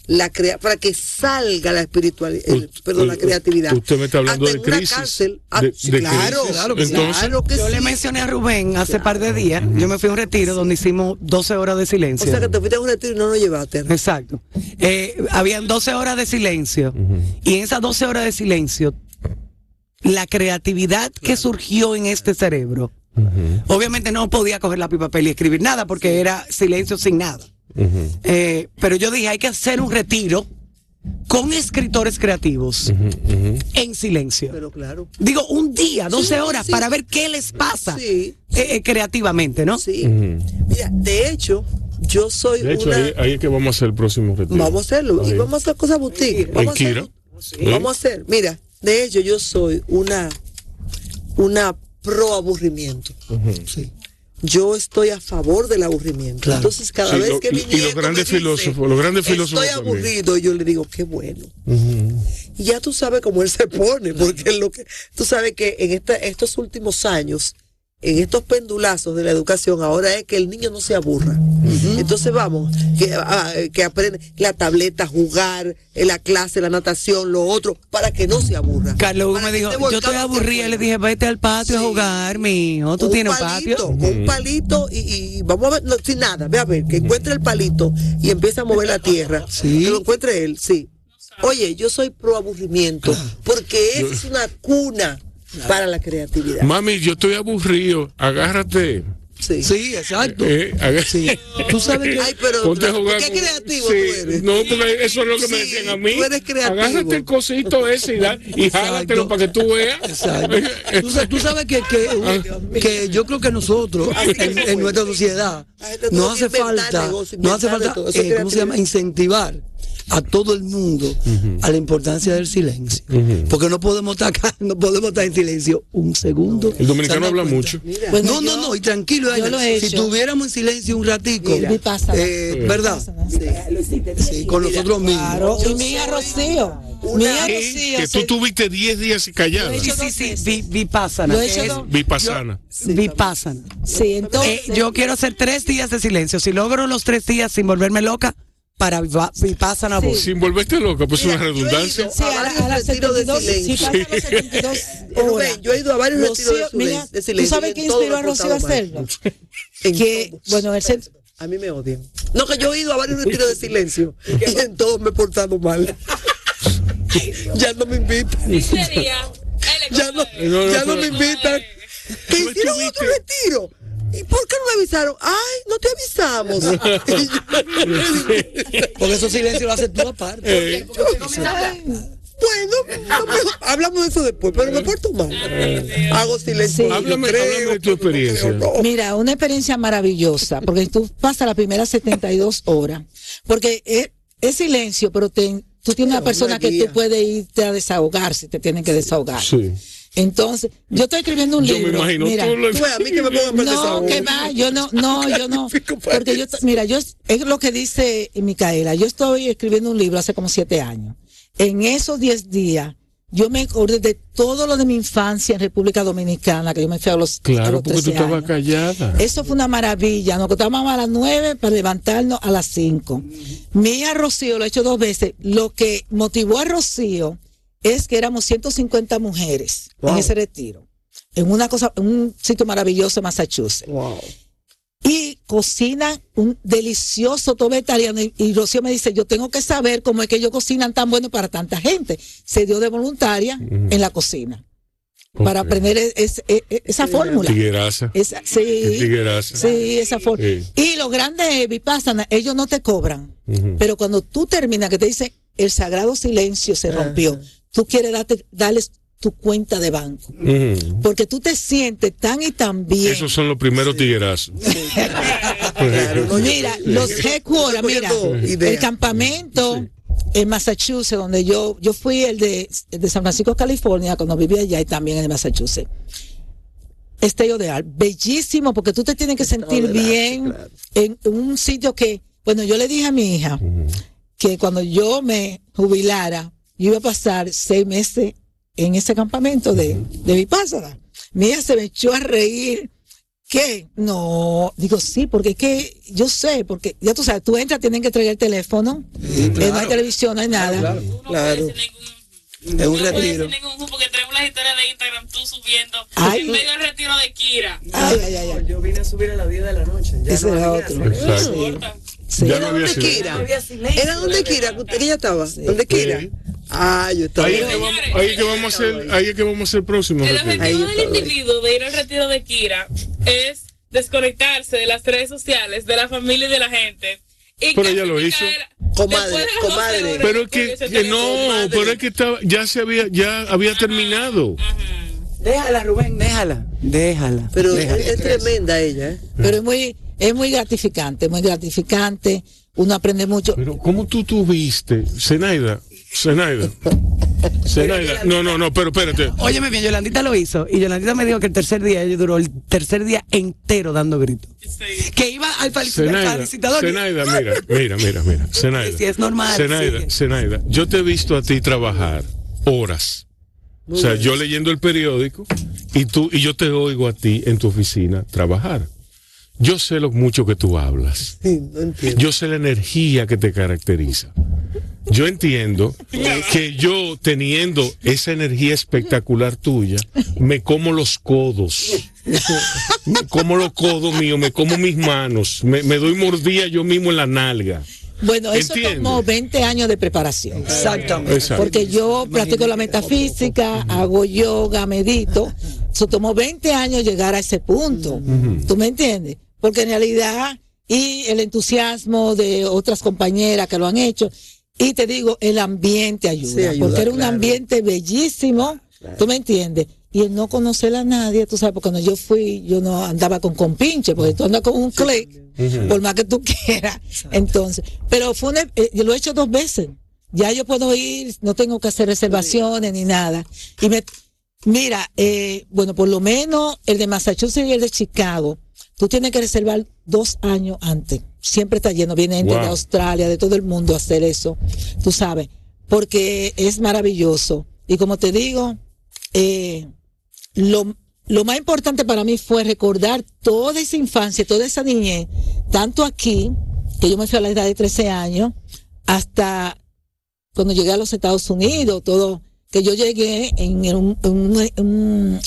la crea para que salga la espiritualidad, perdón, la creatividad. usted me está hablando Hasta de en una crisis, cárcel. Ah, de- sí, de claro, crisis. claro, que sí, Entonces- claro que Yo le mencioné a Rubén hace par de días, yo me fui a un retiro donde hicimos 12 horas de O silencio. sea que te fuiste a un retiro y no nos llevaste. ¿no? Exacto. Eh, habían 12 horas de silencio y en esas 12 horas de silencio, la creatividad que surgió en este cerebro, obviamente no podía coger lápiz papel y escribir nada porque era silencio sin nada. Eh, pero yo dije, hay que hacer un retiro con escritores creativos en silencio. Pero claro. Digo, un día, 12 Sí, horas sí. para ver qué les pasa Sí. eh, eh, creativamente, ¿no? Sí. Mira, de hecho, yo soy De hecho, una. ahí, ahí es que vamos a hacer el próximo retiro. Vamos a hacerlo. Y vamos a hacer cosas boutique. Vamos a hacer, Kira. Sí. Vamos a hacer. Mira, de hecho, yo soy una, una pro aburrimiento. Sí. Yo estoy a favor del aburrimiento. Entonces, cada Sí, vez lo- que mi y los grandes me dice, filósofos, los grandes filósofos Estoy también. aburrido, y yo le digo, qué bueno. Y ya tú sabes cómo él se pone, porque es lo que tú sabes que en esta, estos últimos años, en estos pendulazos de la educación, ahora es que el niño no se aburra. Entonces vamos, que, ah, que aprende la tableta, jugar, en la clase, la natación, lo otro, para que no se aburra. Carlos me dijo, yo estoy aburrida, y le dije, vete al patio a jugar, mijo, tú Con tienes un palito, patio. Con un palito y, y vamos a ver, no, sin nada, ve a ver, que encuentre el palito y empieza a mover la tierra. Sí. Que lo encuentre él, sí. Oye, yo soy pro aburrimiento, porque esa es una cuna para la creatividad. Mami, yo estoy aburrido. Agárrate. Sí. Sí, exacto. Eh, Sí. Tú sabes que Ay, pero Ponte a jugar qué con- creativo Sí, tú eres. No, porque eso es lo que me decían a mí. tú eres creativo. Agárrate el cosito ese y, da, y jálatelo para que tú veas. Exacto. Tú, sa- tú sabes que, que, que yo creo que nosotros, en, en nuestra sociedad, nos hace falta, negocio, nos hace falta, eh, ¿cómo se llama? Incentivar a todo el mundo a la importancia del silencio. Porque no podemos estar acá, no podemos estar en silencio un segundo. El dominicano ¿Se han dado habla cuenta? mucho. Mira, no, no, yo- no, y tranquilo, he si tuviéramos en silencio un ratico, Mira. Vipassana. eh, ¿verdad? Sí, con nosotros mismos. Claro, y mi hija Rocío. Sí, Rocío. que tú tuviste 10 días callada. Yo he Sí, sí, sí, vipassana. Vipassana. vipassana. Sí, entonces. Eh, yo quiero hacer tres días de silencio. Si logro los tres días sin volverme loca, para vipassana voy. Sin volverte loca, pues es Mira, una redundancia. Sí, a, la- a las Retiro de 72, si silencio. pasan las 72 Rubén, horas. yo he ido a varios retiros de Rocío, mira, de ¿Tú silencio sabes qué en todo inspiró a Rocío a? En Que, bueno, el centro. A mí me odian. No, que yo he ido a varios retiros de silencio y en todos me he portado mal. ya no me invitan. Ya no, No, no, ya no me invitan. ¿Tú hicieron otro retiro. ¿Y por qué no me avisaron? Ay, no te avisamos. Porque esos silencios lo haces tú aparte. Eh, bueno, no me- hablamos de eso después, pero me porto mal. Hago silencio. Sí. Háblame- creo, háblame de tu no experiencia. creo, no. Mira, una experiencia maravillosa, porque tú pasas las primeras 72 horas, porque es, es silencio, pero te- tú tienes una persona una que tú puedes irte a desahogar si te tienen que desahogar. sí. Entonces, yo estoy escribiendo un Yo me libro. imagino mira, tú lo- Tú a mí que me pongan no, que va, yo no, no, yo no. Porque yo, mira, yo, es lo que dice Micaela, yo estoy escribiendo un libro hace como siete años. En esos diez días, yo me acordé de todo lo de mi infancia en República Dominicana, que yo me fui a los, a Claro, porque tú 13 estabas años. callada. Eso fue una maravilla. Nos acostábamos a las nueve para levantarnos a las cinco. Mi hija Rocío lo ha hecho dos veces. Lo que motivó a Rocío es que éramos 150 mujeres en ese retiro. En una cosa, en un sitio maravilloso en Massachusetts. Wow. Y cocinan un delicioso todo vegetariano. Y, y Rocío me dice, yo tengo que saber cómo es que ellos cocinan tan bueno para tanta gente. Se dio de voluntaria en la cocina. Para aprender es- es- es- esa fórmula. Tigueraza. Esa, sí. Tigueraza. Sí, esa. Sí. Y los grandes Vipassana, ellos no te cobran. Pero cuando tú terminas, que te dice el sagrado silencio se rompió, tú quieres darte, darles tu cuenta de banco. Porque tú te sientes tan y tan bien. Esos son los primeros tiguerazos. Claro, no, yo- Mira, los headquarters, mira, el campamento en Massachusetts, donde yo, yo fui el de, el de San Francisco, California, cuando vivía allá y también en Massachusetts. Estello de Art, bellísimo, porque tú te tienes que sentir bien claro. en un sitio que, bueno, yo le dije a mi hija que cuando yo me jubilara, yo iba a pasar seis meses en ese campamento de, de Vipassana. Mi hija se me echó a reír ¿Qué? No, digo sí, porque es que yo sé, porque ya tú sabes, tú entras, tienen que traer el teléfono, eh, no hay televisión, no hay nada. No Claro. puedes decir ningún- Es un no retiro. ningún porque tenemos las historias de Instagram tú subiendo Ay. en medio del retiro de Kira. Ay, ay, ay, ay. Yo vine a subir a las 10 de la noche. Ya Ese no era otro. silencio. Sí. Ya ¿Era no donde había silencio. ¿Era donde Kira? ¿Que ella estaba? ¿Dónde Kira? Sí. Ah, yo estaba. Ahí es que vamos, ahí es que vamos a hacer, ahí es que vamos a hacer próximo. El objetivo del individuo de ir al retiro de Kira es desconectarse de las redes sociales, de la familia y de la gente. Y Pero ella lo hizo. Comadre, comadre. 12 horas, Pero es que, que no, pero es que estaba, ya se había, ya había terminado. Déjala, Rubén, déjala. Déjala. Pero déjala. es, es tremenda ella, ¿eh? Pero es muy, es muy gratificante, muy gratificante. Uno aprende mucho. Pero ¿cómo tú tuviste, Zenaida, Zenaida, Zenaida, no, no, no, pero espérate. Óyeme bien, Yolandita lo hizo. Y Yolandita me dijo que el tercer día, ella duró el tercer día entero dando gritos. Que iba al felicitador. Zenaida, mira, mira, mira, mira, Zenaida. Sí, es normal, Zenaida. Zenaida, yo te he visto a ti trabajar horas. O sea, yo leyendo el periódico y tú y yo te oigo a ti en tu oficina trabajar. Yo sé lo mucho que tú hablas. Sí, no entiendo. Yo sé la energía que te caracteriza. Yo entiendo que yo, teniendo esa energía espectacular tuya, me como los codos. Me como los codos míos, me como mis manos, me, me doy mordida yo mismo en la nalga. Bueno, eso tomó 20 años de preparación. Exactamente. Exacto. Porque yo practico la metafísica, hago yoga, medito. Eso tomó 20 años llegar a ese punto. ¿Tú me entiendes? Porque en realidad, y el entusiasmo de otras compañeras que lo han hecho, y te digo, el ambiente ayuda. Sí, ayuda, porque era un claro. ambiente bellísimo. ¿Tú me entiendes? Y el no conocer a nadie, tú sabes, porque cuando yo fui, yo no andaba con compinche, porque tú andas con un clic, por más que tú quieras. Entonces, pero fue una- eh, yo lo he hecho dos veces. Ya yo puedo ir, no tengo que hacer reservaciones ni nada. Y me, mira, eh, bueno, por lo menos el de Massachusetts y el de Chicago, tú tienes que reservar dos años antes. Siempre está lleno, viene gente de. Australia, de todo el mundo a hacer eso, tú sabes, porque es maravilloso. Y como te digo, eh, lo, lo más importante para mí fue recordar toda esa infancia, toda esa niñez, tanto aquí, que yo me fui a la edad de 13 años, hasta cuando llegué a los Estados Unidos, todo, que yo llegué en, un- en una en una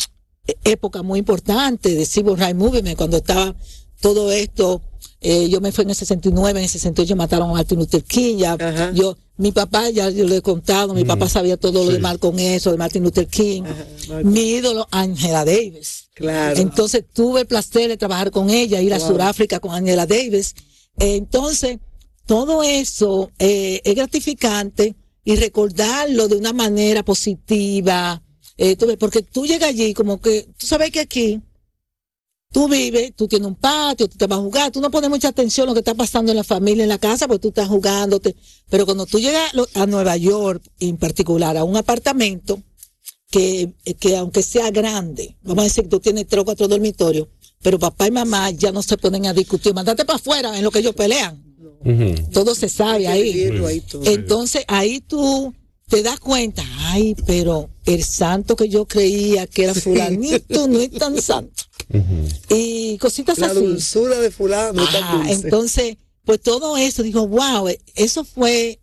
época muy importante de Civil Rights Movement, cuando estaba todo esto, eh, yo me fui en el 69, en el 68 mataron a Martin Luther King, ya, Ajá. yo, mi papá, ya yo le he contado, mi papá sabía todo lo de mal con eso, de Martin Luther King, mi ídolo, Angela Davis. Claro. Entonces tuve el placer de trabajar con ella, ir a Sudáfrica con Angela Davis. Eh, entonces, todo eso eh, es gratificante y recordarlo de una manera positiva. Eh, tú ves, porque tú llegas allí como que, tú sabes que aquí tú vives, tú tienes un patio, tú te vas a jugar, tú no pones mucha atención a lo que está pasando en la familia, en la casa, porque tú estás jugándote. Pero cuando tú llegas a Nueva York, en particular, a un apartamento, que, que aunque sea grande, vamos a decir que tú tienes tres o cuatro dormitorios, pero papá y mamá ya no se ponen a discutir, mandate para afuera en lo que ellos pelean. Todo se sabe ahí. Entonces ahí tú te das cuenta, ay, pero el santo que yo creía que era fulanito no es tan santo. Y cositas La así. dulzura de fulano tan Ajá, dulce. entonces, pues todo eso, digo, wow, eso fue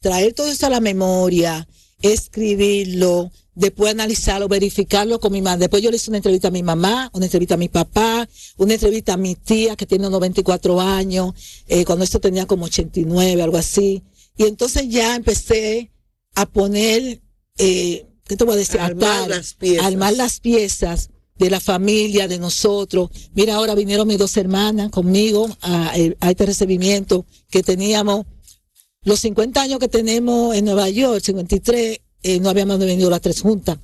traer todo eso a la memoria, escribirlo, después analizarlo, verificarlo con mi mamá. Después yo le hice una entrevista a mi mamá, una entrevista a mi papá, una entrevista a mi tía que tiene 94 años, eh, cuando esto tenía como 89, algo así. Y entonces ya empecé a poner, eh, ¿qué te voy a decir? Armar Atar, las piezas. armar las piezas de la familia, de nosotros. Mira, ahora vinieron mis dos hermanas conmigo a, a este recibimiento que teníamos. Los 50 años que tenemos en Nueva York, 53, eh, no habíamos venido las tres juntas.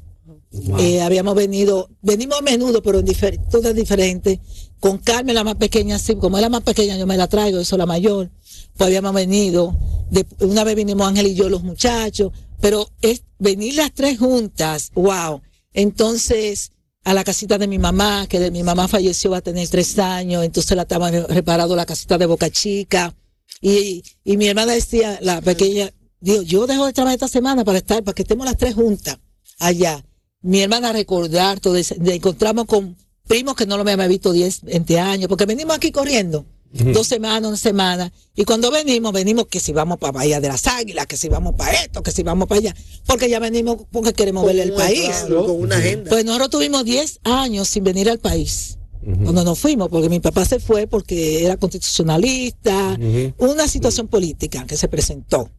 Eh, habíamos venido, venimos a menudo, pero en difer- todas diferentes. Con Carmen, la más pequeña, sí, como es la más pequeña, yo me la traigo, eso la mayor. Pues habíamos venido. De- una vez vinimos Ángel y yo, los muchachos. Pero es venir las tres juntas, wow. Entonces, a la casita de mi mamá, que de mi mamá falleció, va a tener tres años, entonces la estaba reparado la casita de Boca Chica. Y, y mi hermana decía, la pequeña, digo, yo dejo de trabajar esta semana para estar, para que estemos las tres juntas allá. Mi hermana recordar todo eso, encontramos con primos que no lo habíamos visto 10, 20 años, porque venimos aquí corriendo. Dos semanas, una semana. Y cuando venimos, venimos que si vamos para Bahía de las Águilas, que si vamos para esto, que si vamos para allá. Porque ya venimos porque queremos ver el país. claro, con una agenda. Pues nosotros tuvimos 10 años sin venir al país. Cuando nos fuimos, porque mi papá se fue porque era constitucionalista, una situación política que se presentó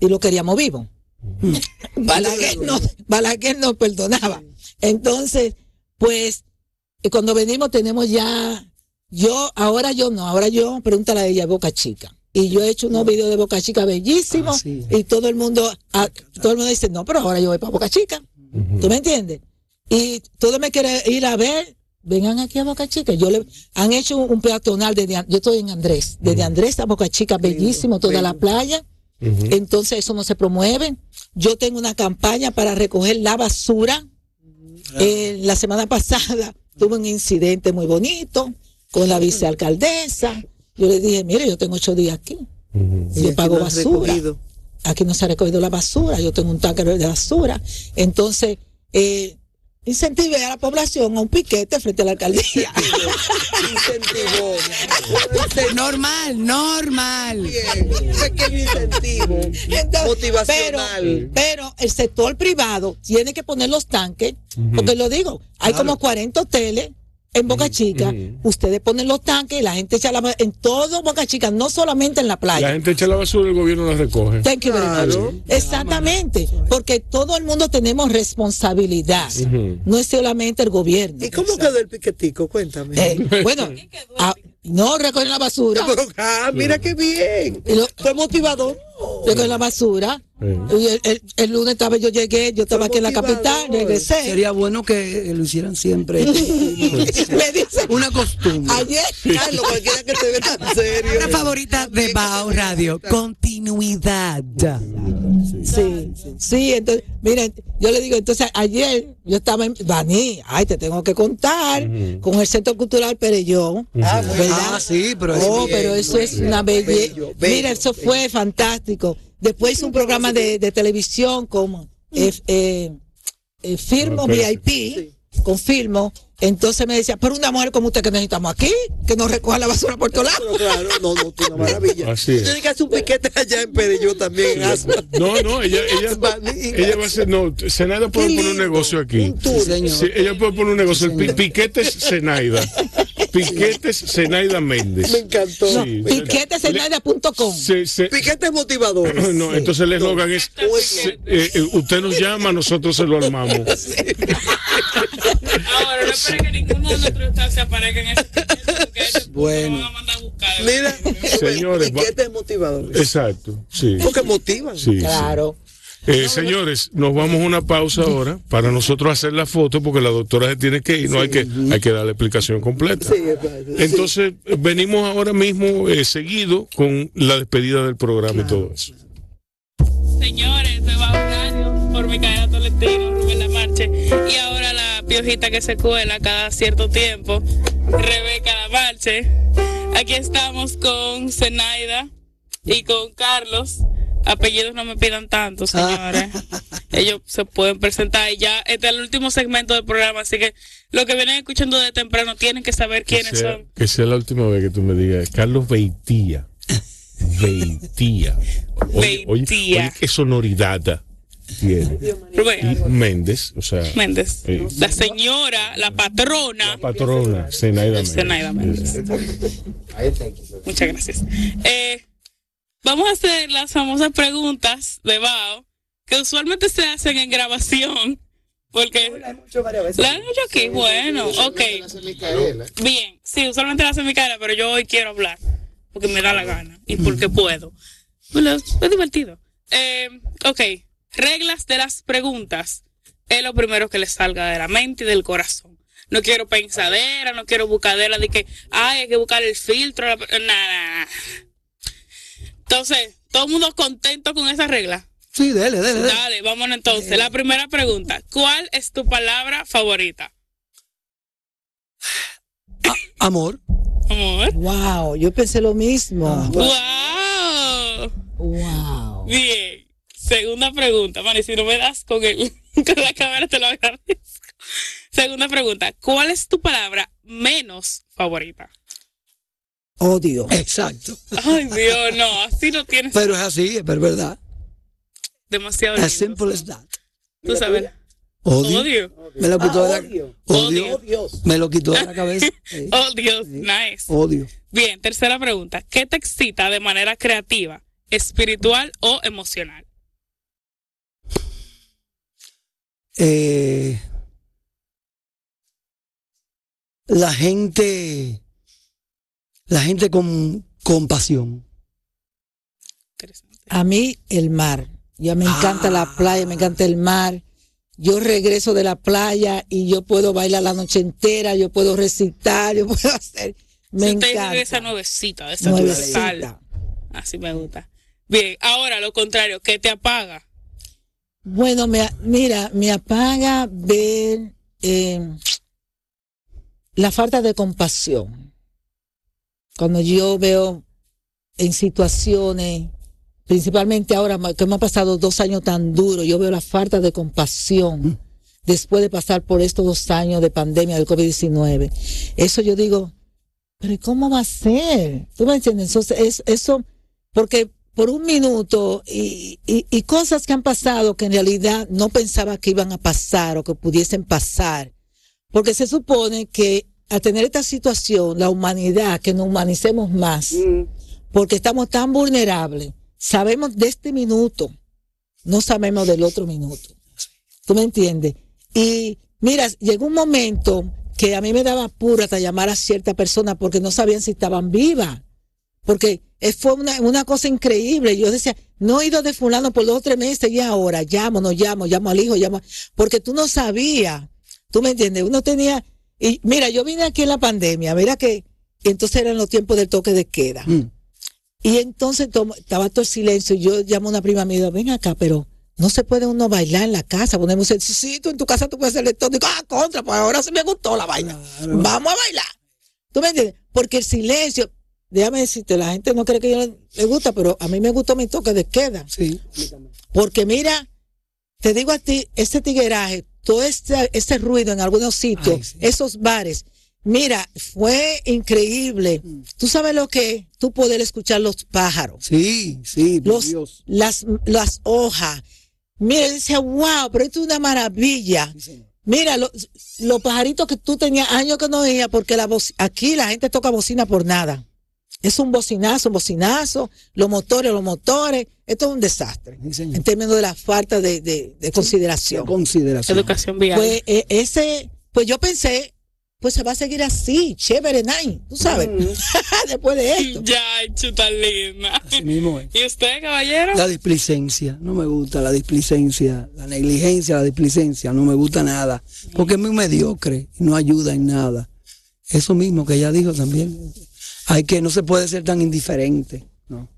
y lo queríamos vivo. Balaguer no, Balaguer no perdonaba. Entonces, pues, cuando venimos tenemos ya, yo, ahora yo no, ahora yo, pregúntale a ella, Boca Chica. Y yo he hecho unos videos de Boca Chica bellísimos Ah, sí. y todo el mundo, ah, todo el mundo dice, no, pero ahora yo voy para Boca Chica. ¿Tú me entiendes? Y todo me quiere ir a ver, vengan aquí a Boca Chica. Yo le, han hecho un, un peatonal desde, yo estoy en Andrés, desde Andrés a Boca Chica, bellísimo, toda la playa. Entonces eso no se promueve. Yo tengo una campaña para recoger la basura. Eh, la semana pasada tuve un incidente muy bonito con la vicealcaldesa. Yo le dije, mire, yo tengo ocho días aquí. Y Yo pago no basura. recogido. Aquí no se ha recogido la basura. Yo tengo un tanque de basura. Entonces, eh, incentivé a la población a un piquete frente a la alcaldía. Incentivó. Un incentivo. Normal, normal. Bien, pequeño incentivo Entonces, motivacional. Pero, pero el sector privado tiene que poner los tanques, porque lo digo, hay como 40 hoteles en Boca Chica, ustedes ponen los tanques y la gente echa la en todo Boca Chica, no solamente en la playa. La gente echa la basura y el gobierno la recoge. Thank you very Claro. much. Exactamente, porque todo el mundo tenemos responsabilidad, no es solamente el gobierno. ¿Y cómo quedó el piquetico? Cuéntame. Eh, bueno, ah, no recogen la basura. Pero, ah, mira qué bien. Y lo- Fue motivador. recogen la basura. Y el, el- el lunes estaba, yo llegué, yo estaba aquí en la capital, regresé. Sería bueno que lo hicieran siempre. Me dice, Una costumbre. ayer, Carlos, cualquiera que te vea tan serio. La favorita de Bao Radio, continuidad. sí, sí, entonces, miren, yo le digo, entonces ayer yo estaba en Baní, ay, te tengo que contar, con el Centro Cultural Perellón, Ah, muy ¿verdad? Ah, sí, pero es Oh, bien, pero eso es una belleza. bello, bello, Mira, eso fue fantástico. Después hice un programa de, de televisión con eh, eh, eh, Firmo Ah, VIP, con Firmo. Entonces me decía, pero una mujer como usted que necesitamos aquí, que nos recoja la basura por todos lados. Claro, no, no, tú, una maravilla. Así es. Tiene que hacer un piquete allá en Pereyó también, en Asma. No, no, ella, ella, ella va a hacer, no, Zenaida puede poner un negocio aquí. Un tour. Sí, señor. Sí, ella puede poner un negocio. Piquetes Zenaida. Piquetes Zenaida Méndez. Me encantó. Sí. Piquetesenaidia.com. Se- se- Piquete motivador. no, entonces el eslogan es, se- eh, eh, usted nos llama, nosotros se lo armamos. Ahora, no esperen que ninguno de nuestros estados se aparezca en ese piquete, Bueno. a a buscar. Mira, Señores, va- piquete motivador. Exacto, sí. Porque motivan. sí, sí. Claro. Eh, señores, nos vamos a una pausa ahora para nosotros hacer la foto porque la doctora se tiene que ir, no hay que hay que dar la explicación completa. Sí. Entonces, venimos ahora mismo eh, seguido con la despedida del programa y todo eso. Señores, de Bajo Radio, por Micaela Tolentino, Rubén Lamarche, y ahora la piojita que se cuela cada cierto tiempo, Rebeca Lamarche. Aquí estamos con Zenaida y con Carlos. Apellidos no me pidan tanto, señores. Ellos se pueden presentar y ya este es el último segmento del programa, así que los que vienen escuchando de temprano tienen que saber Que quiénes sea, son. que sea la última vez que tú me digas, Carlos Beitía. Beitía. Oye, oye, oye, qué sonoridad tiene. Y Rubén Méndez, o sea, Méndez. eh, La señora, la patrona. patrona, Zenaida Méndez. Zenaida Méndez. Muchas gracias. Eh, vamos a hacer las famosas preguntas de Bao, que usualmente se hacen en grabación, porque... ¿La han hecho aquí? Bueno, ok. Bien, sí, usualmente la hace Micaela, pero yo hoy quiero hablar, porque me da la gana y porque puedo. Bueno, es divertido. Eh, ok, reglas de las preguntas. Es lo primero que le salga de la mente y del corazón. No quiero pensadera, no quiero buscadera de que, ay, hay que buscar el filtro. la- Nada. Entonces, todo el mundo contento con esa regla. Sí, dele, dele, dele. Dale, vámonos entonces. La primera pregunta. ¿Cuál es tu palabra favorita? Amor. Amor. Wow, yo pensé lo mismo. ¡Wow! Wow. Bien. Segunda pregunta, Mani, si no me das con, el, con la cámara te lo agradezco. Segunda pregunta. ¿Cuál es tu palabra menos favorita? Odio. Exacto. Ay, Dios, no, así no tienes Pero es así, es verdad. demasiado. As lindo. simple as that. Tú sabes. Odio. Odio. Me lo quitó de la odio. odio. Odio. Me lo quitó de la cabeza. Sí. Oh, Dios. Nice. Odio. Bien, tercera pregunta. ¿Qué te excita de manera creativa, espiritual o emocional? Eh, la gente, la gente con compasión. Interesante. A mí el mar. Ya me encanta la playa, me encanta el mar. Yo regreso de la playa y yo puedo bailar la noche entera, yo puedo recitar, yo puedo hacer. Me Si encanta. de esa nuevecita, de esa Nuevecita. Así me gusta. Bien, ahora lo contrario, ¿qué te apaga? Bueno, me, mira, me apaga ver eh, la falta de compasión. Cuando yo veo en situaciones, principalmente ahora que me ha pasado dos años tan duros, yo veo la falta de compasión después de pasar por estos dos años de pandemia del COVID-19. Eso yo digo, pero ¿y cómo va a ser? ¿Tú me entiendes? Entonces, es, eso, porque por un minuto y, y, y cosas que han pasado que en realidad no pensaba que iban a pasar o que pudiesen pasar. Porque se supone que al tener esta situación, la humanidad, que nos humanicemos más, porque estamos tan vulnerables, sabemos de este minuto, no sabemos del otro minuto. ¿Tú me entiendes? Y mira, llegó un momento que a mí me daba apuro hasta llamar a cierta persona porque no sabían si estaban vivas. Porque eh, fue una, una cosa increíble. Yo decía, no he ido de fulano por dos o tres meses y ahora llamo, no llamo, llamo al hijo, llamo. Porque tú no sabías. ¿Tú me entiendes? Uno tenía. Y mira, yo vine aquí en la pandemia, mira que. Entonces eran los tiempos del toque de queda. Mm. Y entonces tomo- estaba todo el silencio. Y yo llamo a una prima mía, ven acá, pero no se puede uno bailar en la casa. Ponemos el sí, tú en tu casa tú puedes hacerle todo. Digo, ah, contra, pues ahora sí me gustó la vaina. Vamos a bailar. ¿Tú me entiendes? Porque el silencio, déjame decirte, la gente no cree que yo le, le gusta, pero a mí me gustó mi toque de queda. Sí. Porque mira, te digo a ti, este tigueraje, todo este, este ruido en algunos sitios, Ay, sí. esos bares, mira, fue increíble. Tú sabes lo que es, tú poder escuchar los pájaros, Sí, sí, los, Dios. las, las hojas. Mira, decía, wow, pero esto es una maravilla. Mira, lo- los pajaritos que tú tenías años que no oías, porque la aquí la gente toca bocina por nada. Es un bocinazo, un bocinazo, los motores, los motores. Esto es un desastre. Sí, señor. En términos de la falta de, de- de consideración. Consideración. Educación vial. Pues eh, ese, pues yo pensé, pues se va a seguir así, chévere, nice, tú sabes, después de esto. ya, chuta linda. Así mismo es. ¿Y usted, caballero? La displicencia, no me gusta la displicencia, la negligencia, la displicencia, no me gusta nada, porque es muy mediocre y no ayuda en nada. Eso mismo que ella dijo también, hay que, no se puede ser tan indiferente, ¿no?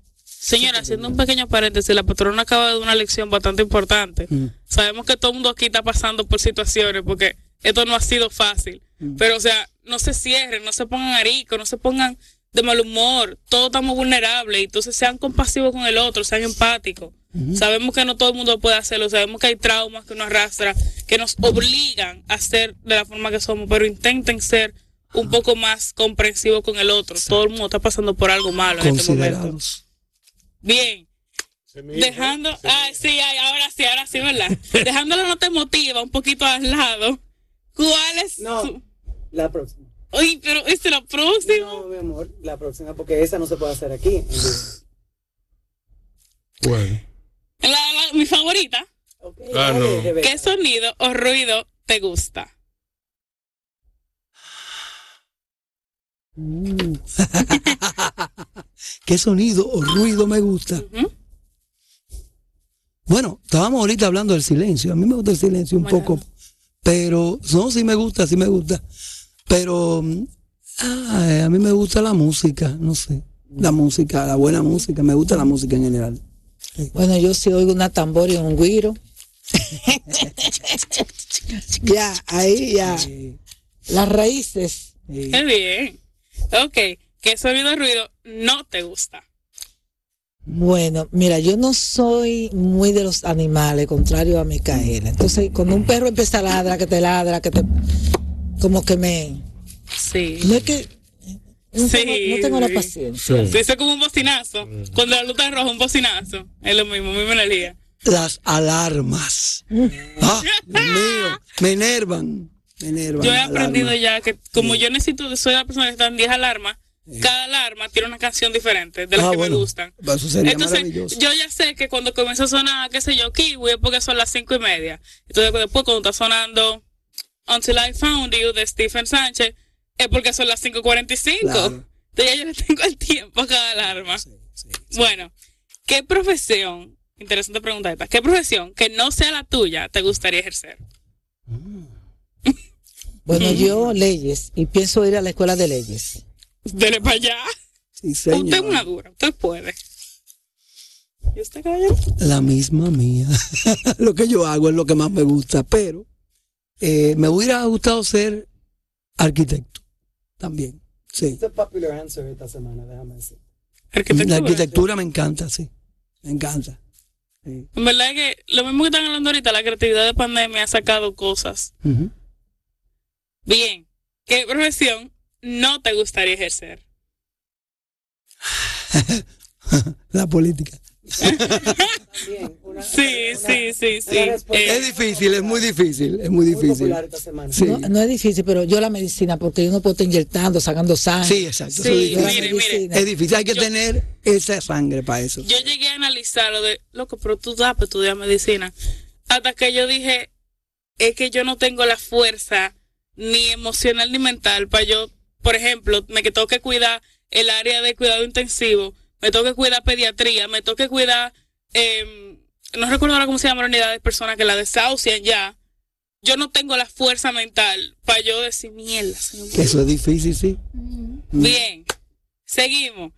Señora, haciendo un pequeño paréntesis, la patrona acaba de dar una lección bastante importante. Mm. Sabemos que todo el mundo aquí está pasando por situaciones porque esto no ha sido fácil. Pero, o sea, no se cierren, no se pongan aricos, no se pongan de mal humor. Todos estamos vulnerables. Entonces, sean compasivos con el otro, sean empáticos. Sabemos que no todo el mundo puede hacerlo. Sabemos que hay traumas que nos arrastran, que nos obligan a ser de la forma que somos. Pero intenten ser un poco más comprensivos con el otro. Todo el mundo está pasando por algo malo en este momento. Bien. Dejando, ah, sí, ay, ahora sí, ahora sí, ¿verdad? Dejando la nota emotiva un poquito al lado. ¿Cuál es su- La próxima. Uy, pero este es la próxima. No, mi amor, la próxima, porque esa no se puede hacer aquí. Bueno. La- la- mi favorita. Ok, Ah, no. ¿Qué sonido o ruido te gusta? ¿Qué sonido o ruido me gusta? Bueno, estábamos ahorita hablando del silencio. A mí me gusta el silencio un Bueno. poco, pero no, sí me gusta, sí me gusta. Pero mm, ay, a mí me gusta la música, no sé. La música, la buena música, me gusta la música en general. Bueno, yo sí oigo una tambor y un guiro. ya, ahí ya. Las raíces. Qué bien. Ok. ¿Qué sonido o ruido no te gusta? Bueno, mira, yo no soy muy de los animales, contrario a Micaela. Entonces, cuando un perro empieza a ladrar, que te ladra, que te... como que me, Sí. no es que, no, Sí, tengo, no tengo la paciencia. Sí, eso es como un bocinazo. Cuando la luz está roja, un bocinazo. Es lo mismo, misma energía. Las alarmas. Ah, Dios mío, me enervan. Me enervan. Yo he aprendido alarmas. ya que como yo necesito, soy la persona que están 10 alarmas, cada alarma tiene una canción diferente de las Ah, que bueno, me gustan. Eso sería Entonces, yo ya sé que cuando comienza a sonar, qué sé yo, Kiwi, es porque son las cinco y media. Entonces, después cuando está sonando Until I Found You de Stephen Sánchez, es porque son las 5.45. Claro. Entonces, ya yo le tengo el tiempo a cada alarma. Bueno, ¿qué profesión, interesante pregunta esta, qué profesión que no sea la tuya te gustaría ejercer? Bueno, yo leyes y pienso ir a la escuela de leyes. Dele para allá. Sí, Usted es señor. una dura, usted puede. ¿Y usted, caballero? La misma mía. lo que yo hago es lo que más me gusta, pero eh, me hubiera gustado ser arquitecto también. Sí. A popular answer esta semana, déjame decir. Arquitectura. La arquitectura me encanta, sí. Me encanta. Sí. En verdad es que lo mismo que están hablando ahorita, la creatividad de pandemia ha sacado cosas. Bien, ¿qué profesión no te gustaría ejercer? La política. También, una, Sí, una- sí, sí, sí. Eh, Es difícil, es muy difícil, es muy muy difícil. Sí. No, no es difícil, pero yo la medicina, porque yo no puedo estar inyectando, sacando sangre. Sí, exacto. es Sí, difícil. mire, mire. medicina. Es difícil, hay que Yo- tener esa sangre para eso. yo llegué a analizar lo de, loco, pero tú das para estudiar medicina. Hasta que yo dije, es que yo no tengo la fuerza ni emocional ni mental para yo, por ejemplo, me tengo que cuidar el área de cuidado intensivo, me tengo que cuidar pediatría, me tengo que cuidar, em, no recuerdo ahora cómo se llama la unidad de personas que la desahucian ya. Yo no tengo la fuerza mental para yo decir mierda, señor. Eso es difícil, sí. Bien, seguimos.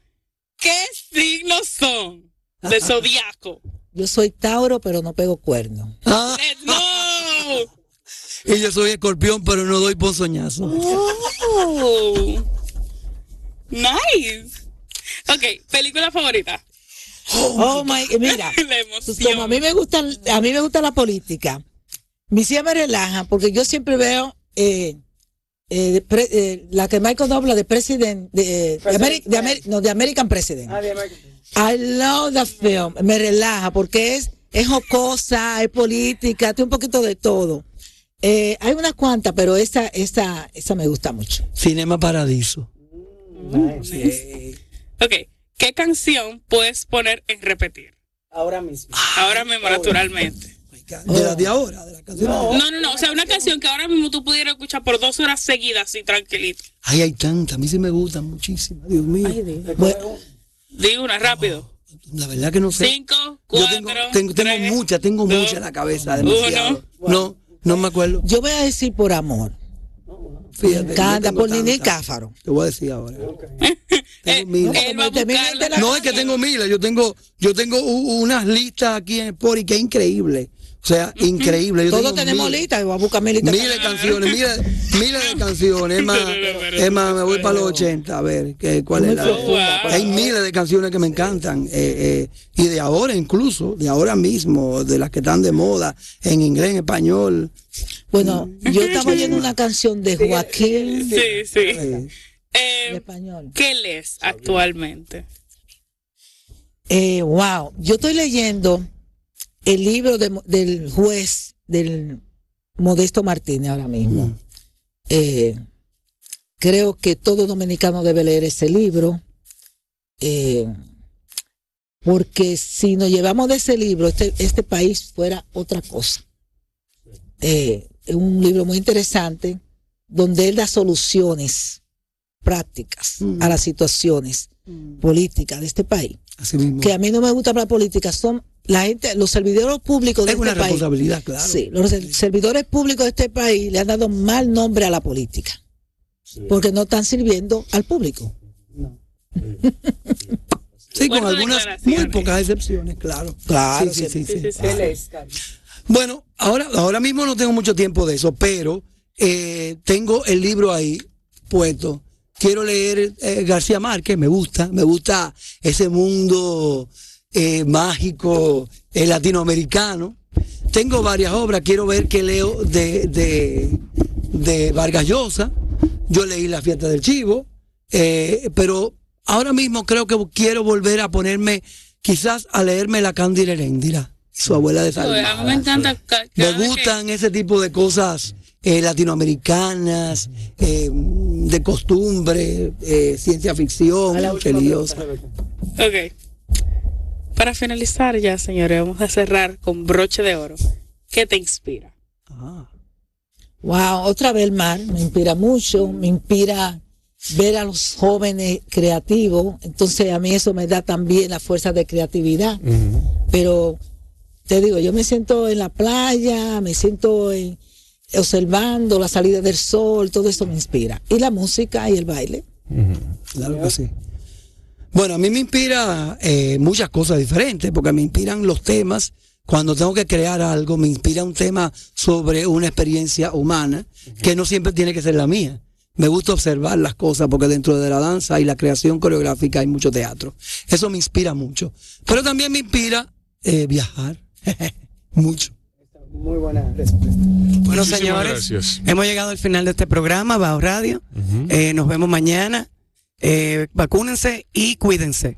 ¿Qué signos son del zodiaco? Yo soy Tauro, pero no pego cuerno. Ah, Let's go. Y yo soy escorpión, pero no doy ponzoñazo. Oh. Nice. Ok, película favorita. Oh my, mira, pues como a mí me gusta, a mí me gusta la política, mis hijas me relajan porque yo siempre veo eh, eh, de pre- eh, la que Michael habla de president, de, de, Ameri- de Ameri- no, de American President. Ah, de American. I love the film, me relaja porque es, es jocosa, es política, tiene un poquito de todo. Eh, hay unas cuantas, pero esa, esa, esa me gusta mucho. Cinema Paradiso. Nice. Ok, ¿qué canción puedes poner en repetir? Ahora mismo. Ahora mismo, naturalmente. De la de ahora, de la canción. No, no, no. O sea, una canción que ahora mismo tú pudieras escuchar por dos horas seguidas, así tranquilito. Ay, hay tantas, a mí sí me gustan muchísimas, Dios mío. Bueno, Di una, rápido. La verdad que no sé. Cinco, Yo cuatro, tengo, tengo, tengo tres, muchas, tengo dos, muchas en la cabeza, demasiado. uno. No, no me acuerdo. Yo voy a decir por amor. Fíjate, Me encanta, no tengo por Nini tantas. Cáfaro. Te voy a decir ahora. Eh, Tengo él va a la- No, es que tengo miles. Yo tengo, yo tengo unas listas aquí en Spotify que es increíble. O sea, increíble. Yo Todos tenemos miles. listas, voy a buscar mi lista. Miles de canciones, miles, miles de canciones. Es más, es más, me voy para los 80 a ver qué, cuál es la. Hay miles de canciones que me encantan. eh, eh, y de ahora incluso, de ahora mismo, de las que están de moda, en inglés, en español. Bueno, yo estaba oyendo una canción de Joaquín Sí, sí. eh, Eh, en español. ¿Qué lees actualmente? Eh, wow, yo estoy leyendo el libro de- del juez del Modesto Martínez ahora mismo. Eh, creo que todo dominicano debe leer ese libro. eh, porque si nos llevamos de ese libro, este, este país fuera otra cosa. Eh, es un libro muy interesante donde él da soluciones prácticas a las situaciones políticas de este país así mismo. que a mí no me gusta la política son la gente, los servidores públicos de Es una este país. responsabilidad, claro. Sí, los ser- servidores públicos de este país le han dado mal nombre a la política. Porque no están sirviendo al público. Sí, con algunas muy pocas excepciones, claro. Claro, Sí, sí. Bueno, ahora, ahora mismo no tengo mucho tiempo de eso, pero eh, tengo el libro ahí puesto. Quiero leer eh, García Márquez, me gusta, me gusta ese mundo eh, mágico eh, latinoamericano. Tengo varias obras, quiero ver qué leo de, de, de Vargas Llosa, yo leí La fiesta del chivo, eh, pero ahora mismo creo que quiero volver a ponerme, quizás a leerme la Cándida Heréndira, su abuela de Pues, a mí Salvador. me encanta. que- gustan ese tipo de cosas eh, latinoamericanas, eh, de costumbre, eh, ciencia ficción, religiosa. Ok. Para finalizar ya, señores, vamos a cerrar con broche de oro. ¿Qué te inspira? Ah, Wow, otra vez el mar me inspira mucho, me inspira ver a los jóvenes creativos, entonces a mí eso me da también la fuerza de creatividad. Pero te digo, yo me siento en la playa, me siento en- observando la salida del sol, todo eso me inspira. Y la música y el baile. Claro que sí. Bueno, a mí me inspira eh, muchas cosas diferentes, porque me inspiran los temas. Cuando tengo que crear algo, me inspira un tema sobre una experiencia humana, que no siempre tiene que ser la mía. Me gusta observar las cosas, porque dentro de la danza y la creación coreográfica hay mucho teatro. Eso me inspira mucho. Pero también me inspira eh, viajar. mucho. Muy buena respuesta. Bueno, Muchísimas señores, gracias. hemos llegado al final de este programa, Bao Radio. Eh, nos vemos mañana. Eh, vacúnense y cuídense.